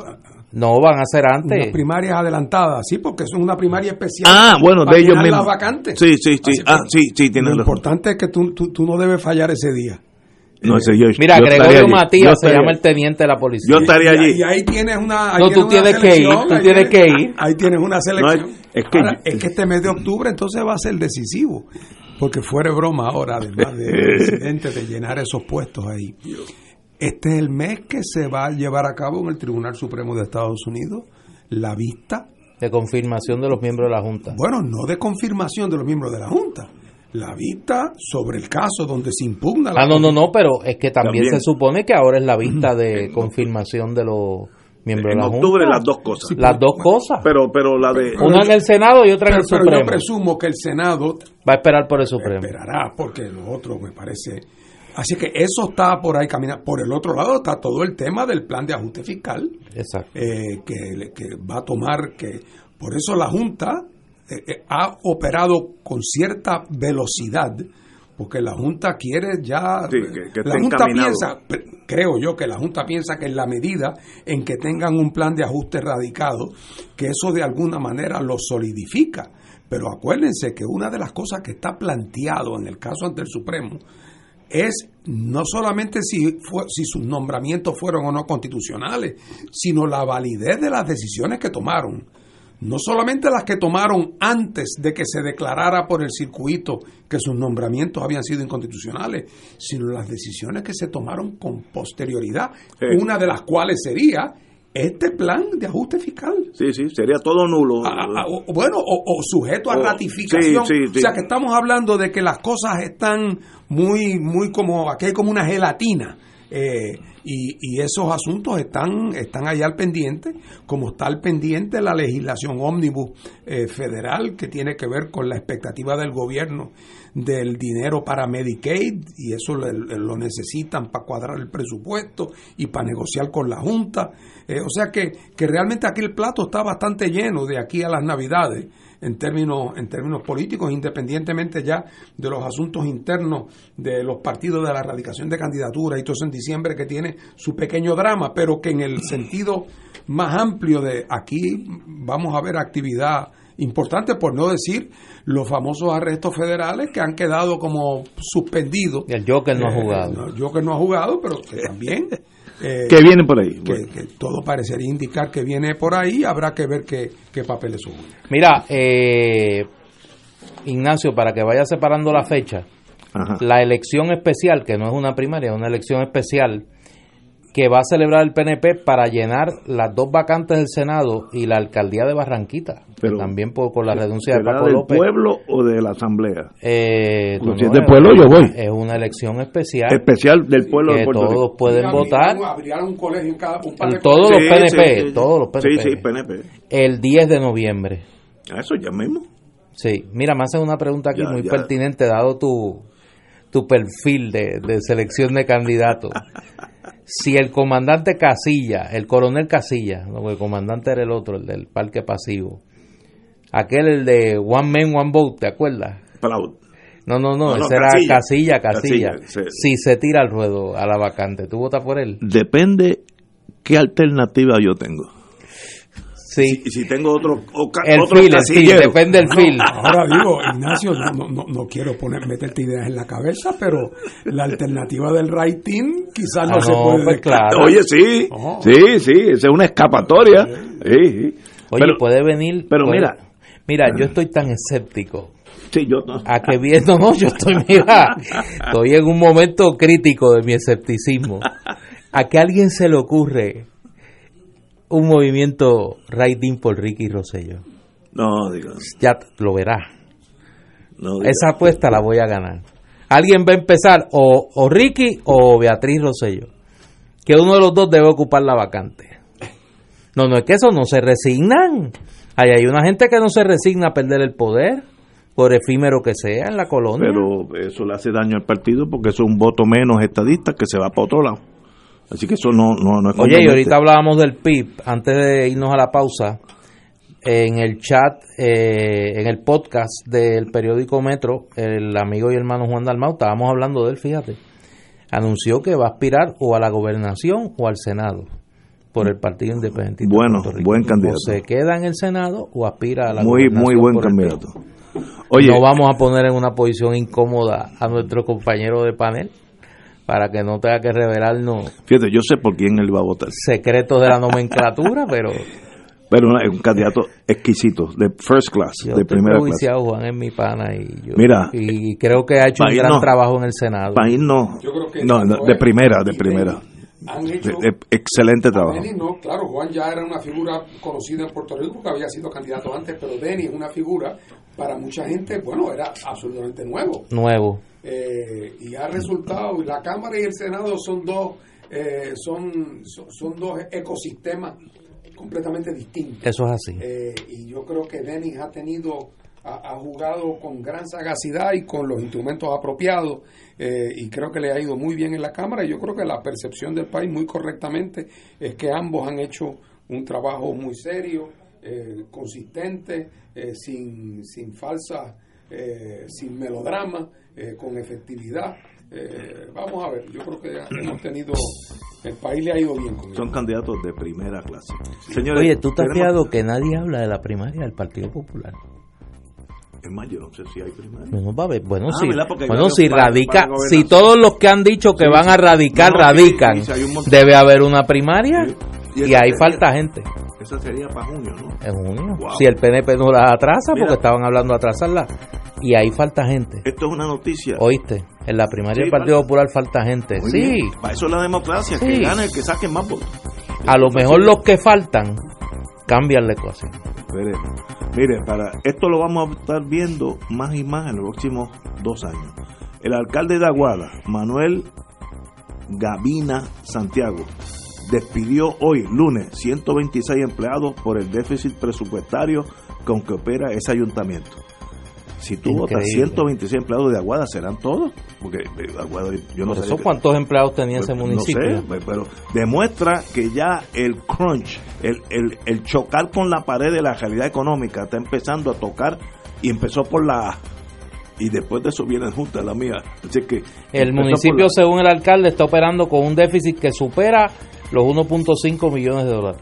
No, van a ser antes. unas primarias adelantadas, sí, porque es una primaria especial. Ah, bueno, de ellos mismos. las vacantes. Sí, sí, sí. Así Ah, que sí, sí, tiene Lo razón. importante es que tú, tú, tú no debes fallar ese día. No, ese yo- Mira, yo Gregorio allí. Yo Matías se estaría llama el teniente de la policía. Yo estaría allí. Y, ahí tienes una. ahí No, tú tienes que ir, selección, tú ahí tienes que ir. Ahí tienes una selección. es- es que- Ahora, es que este mes de octubre entonces va a ser decisivo. Porque fuera broma ahora, además del presidente, de llenar esos puestos ahí. Este es el mes que se va a llevar a cabo en el Tribunal Supremo de Estados Unidos la vista, De confirmación de los miembros de la Junta. bueno, no de confirmación de los miembros de la Junta, la vista sobre el caso donde se impugna la Ah, no, no, no, pero es que también, También. se supone que ahora es la vista de confirmación de los miembros En de la octubre Junta. las dos cosas. Las dos cosas. Pero, pero la de. Una en el Senado y otra en Pero, el pero Supremo. yo presumo que el Senado Va a esperar por el Supremo. esperará, porque lo otro me parece. Así que eso está por ahí caminando. Por el otro lado está todo el tema del plan de ajuste fiscal Exacto. eh, que, le- que va a tomar, que por eso la Junta eh, eh, ha operado con cierta velocidad, porque la Junta quiere ya... Sí, que- que la Junta encaminado. piensa, creo yo que la Junta piensa que en la medida en que tengan un plan de ajuste radicado, que eso de alguna manera lo solidifica. Pero acuérdense que una de las cosas que está planteado en el caso ante el Supremo es no solamente si, fue- si sus nombramientos fueron o no constitucionales, sino la validez de las decisiones que tomaron. No solamente las que tomaron antes de que se declarara por el circuito que sus nombramientos habían sido inconstitucionales, sino las decisiones que se tomaron con posterioridad, Sí. una de las cuales sería este plan de ajuste fiscal. Sí, sí, sería todo nulo. Ah, ah, o- bueno, o, o sujeto a O- ratificación. sí, sí, sí. O sea que estamos hablando de que las cosas están muy, muy como, aquí hay como una gelatina. eh, y, y esos asuntos están, están allá al pendiente, como está al pendiente la legislación ómnibus eh, federal que tiene que ver con la expectativa del gobierno del dinero para Medicaid, y eso le- lo necesitan para cuadrar el presupuesto y para negociar con la Junta. Eh, o sea que, que realmente aquí el plato está bastante lleno de aquí a las Navidades en términos, en términos políticos, independientemente ya de los asuntos internos de los partidos de la erradicación de candidaturas y todo eso en diciembre que tiene su pequeño drama, pero que en el sentido más amplio de aquí vamos a ver actividad importante, por no decir los famosos arrestos federales que han quedado como suspendidos. El Joker no ha Eh, jugado. no, Joker no ha jugado, pero que también... eh, Que viene por ahí. que, que todo parecería indicar que viene por ahí, habrá que ver qué, qué papeles son. Mira, eh, Ignacio, para que vaya separando la fecha, Ajá. la elección especial, que no es una primaria, es una elección especial, que va a celebrar el PNP para llenar las dos vacantes del Senado y la alcaldía de Barranquita, que Pero- también por, por la renuncia de ¿Será Paco del López. pueblo o de la asamblea? Eh, no, si es del pueblo, yo voy. Es una elección especial. Especial del pueblo que de Puerto todos Rico. pueden votar. Un colegio en cada un par de Todos los Sí, PNP, sí, sí. todos los PNP. Sí, sí, PNP. El 10 de noviembre. A Eso ya mismo. Sí, mira, me hacen una pregunta aquí Ya, muy ya. pertinente dado tu, tu perfil de, de selección de candidatos. si el comandante Casilla, el coronel Casilla, no, el comandante era el otro, el del parque pasivo, aquel el de One Man, One Vote, ¿te acuerdas? Proud. No, no, no, No, no, ese era Casilla. casilla, casilla. Casilla, sí. Si se tira al ruedo a la vacante, ¿tú votas por él? Depende qué alternativa yo tengo. Sí. Si, si tengo otro, El otro feel, el feel, casillero. depende del No, feel. ahora digo, Ignacio, no, no, no, no quiero poner, meterte ideas en la cabeza, pero la alternativa del writing quizás no, Ah, se puede pues claro. Oye, sí, Oh. sí, sí, esa es una escapatoria. Sí, sí. Oye, Pero- puede venir. pero puede- mira. Mira, yo estoy tan escéptico. Sí, yo no. A que viendo, no, yo estoy, mira, estoy en un momento crítico de mi escepticismo. A que a alguien se le ocurre un movimiento writing por Ricky Rosselló. No, digo, Ya lo no digo. Esa apuesta la voy a ganar. Alguien va a empezar o, o Ricky o Beatriz Rosselló. Que uno de los dos debe ocupar la vacante. No, no es que eso no se resignan. Ahí hay una gente que no se resigna a perder el poder, por efímero que sea en la colonia. Pero eso le hace daño al partido porque eso es un voto menos estadista que se va para otro lado. Así que eso no, no, no es Oye, y ahorita hablábamos del PIB, antes de irnos a la pausa, en el chat, eh, en el podcast del periódico Metro, el amigo y hermano Juan Dalmau, estábamos hablando de él, fíjate, anunció que va a aspirar o a la gobernación o al Senado por el Partido Independiente. Bueno, buen candidato. O se queda en el Senado o aspira a la Muy, gobernación. muy buen candidato. Oye, no vamos a poner en una posición incómoda a nuestro compañero de panel para que no tenga que revelarnos fíjate, yo sé por quién él va a votar. secretos de la nomenclatura, pero Pero no, es un candidato exquisito, de first class, yo de estoy primera clase. Juan es mi pana y yo Mira, y creo que ha hecho un gran no. trabajo en el Senado. País no, Yo creo que no, de primera, de primera. Han hecho De- de excelente trabajo. Denis no, claro, Juan ya era una figura conocida en Puerto Rico porque había sido candidato antes, pero Denis es una figura para mucha gente, bueno, era absolutamente nuevo. Nuevo. Eh, y ha resultado, y la Cámara y el Senado son dos, eh, son, son, dos ecosistemas completamente distintos. Eso es así. Eh, y yo creo que Denis ha tenido, ha, ha jugado con gran sagacidad y con los instrumentos apropiados eh, y creo que le ha ido muy bien en la Cámara y yo creo que la percepción del país muy correctamente es que ambos han hecho un trabajo muy serio, eh, consistente, sin, sin falsa, eh, sin melodrama, eh, con efectividad. Eh, vamos a ver, yo creo que hemos tenido, el país le ha ido bien con eso. Son candidatos de primera clase. Señores, Oye, tú te has fijado que nadie habla de la primaria del Partido Popular. Es más, yo no sé si hay primaria. Bueno, va a ver, bueno, Ah, sí. Bueno, si radica, si todos los que han dicho que Sí, van a radicar No, radican, debe haber una primaria y, esa ahí sería- falta gente. Esa sería para junio, ¿no? En junio. Wow. Si el PNP no la atrasa, Mira. porque estaban hablando de atrasarla, y ahí falta gente. Esto es una noticia. ¿Oíste? En la primaria Sí, del Partido falta. Popular falta gente. Muy sí. bien. Para eso es la democracia, que Sí. gane el que saque más votos. A lo mejor los que faltan cambian la ecuación. Veremos. Mire, para esto lo vamos a estar viendo más y más en los próximos dos años. El alcalde de Aguada, Manuel Gavina Santiago, despidió hoy, lunes, 126 empleados por el déficit presupuestario con que opera ese ayuntamiento. Si tú votas Increíble. 126 empleados de Aguada, ¿serán todos? Porque eh, Aguada, yo no Por sé. eso, ¿cuántos empleados tenía ese municipio? No sé, pero demuestra que ya el crunch, el, el, el chocar con la pared de la realidad económica está empezando a tocar y empezó por la. Y después de eso viene junta la mía. Así que El municipio, la- según el alcalde, está operando con un déficit que supera los 1.5 millones de dólares.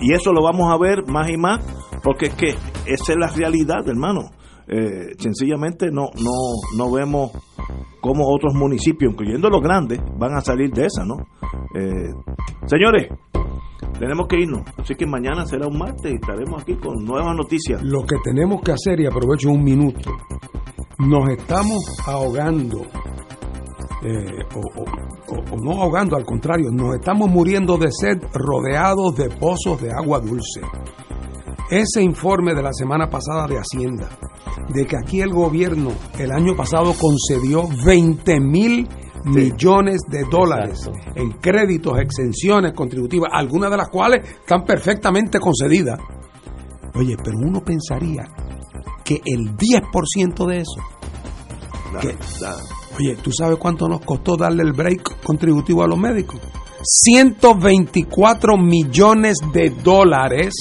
Y eso lo vamos a ver más y más, porque es que esa es la realidad, hermano. Eh, sencillamente no, no, no vemos cómo otros municipios, incluyendo los grandes, van a salir de esa, ¿no? Eh, señores, tenemos que irnos. Así que mañana será un martes y estaremos aquí con nuevas noticias. Lo que tenemos que hacer, y aprovecho un minuto, nos estamos ahogando, eh, o, no ahogando, al contrario, nos estamos muriendo de sed rodeados de pozos de agua dulce. Ese informe de la semana pasada de Hacienda, de que aquí el gobierno el año pasado concedió 20 mil millones de dólares en créditos, exenciones contributivas, algunas de las cuales están perfectamente concedidas. Oye, pero uno pensaría que el 10% de eso, que- oye, ¿tú sabes cuánto nos costó darle el break contributivo a los médicos? 124 millones de dólares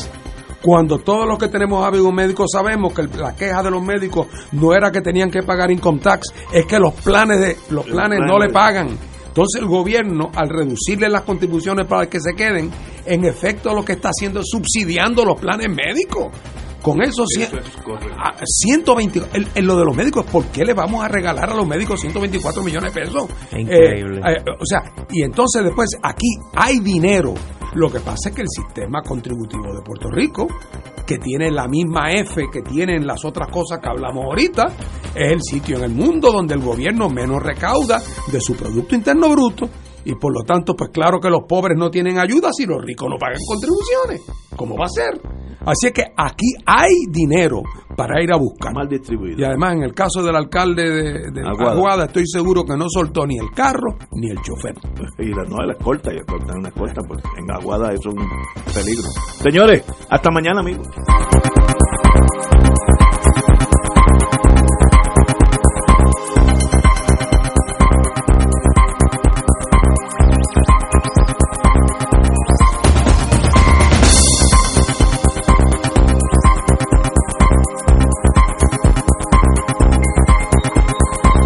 Cuando todos los que tenemos hábitos médicos sabemos que la queja de los médicos no era que tenían que pagar income tax, es que los planes de los planes no le pagan. Entonces el gobierno, al reducirle las contribuciones para que se queden, en efecto lo que está haciendo es subsidiando los planes médicos. Con eso, Eso es correcto. a- 120, en, en lo de los médicos, ¿por qué le vamos a regalar a los médicos 124 millones de pesos? Increíble. Eh, eh, o sea, y entonces después aquí hay dinero. Lo que pasa es que el sistema contributivo de Puerto Rico, que tiene la misma F que tienen las otras cosas que hablamos ahorita, es el sitio en el mundo donde el gobierno menos recauda de su Producto Interno Bruto. Y por lo tanto, pues claro que los pobres no tienen ayuda si los ricos no pagan contribuciones. ¿Cómo va a ser? Así es que aquí hay dinero para ir a buscar. Mal distribuido. Y además, en el caso del alcalde de, de Aguada. Aguada. estoy seguro que no soltó ni el carro ni el chofer. Y la, no, la escolta, y escolta, una escolta, porque en Aguada eso es un peligro. Señores, hasta mañana, amigos.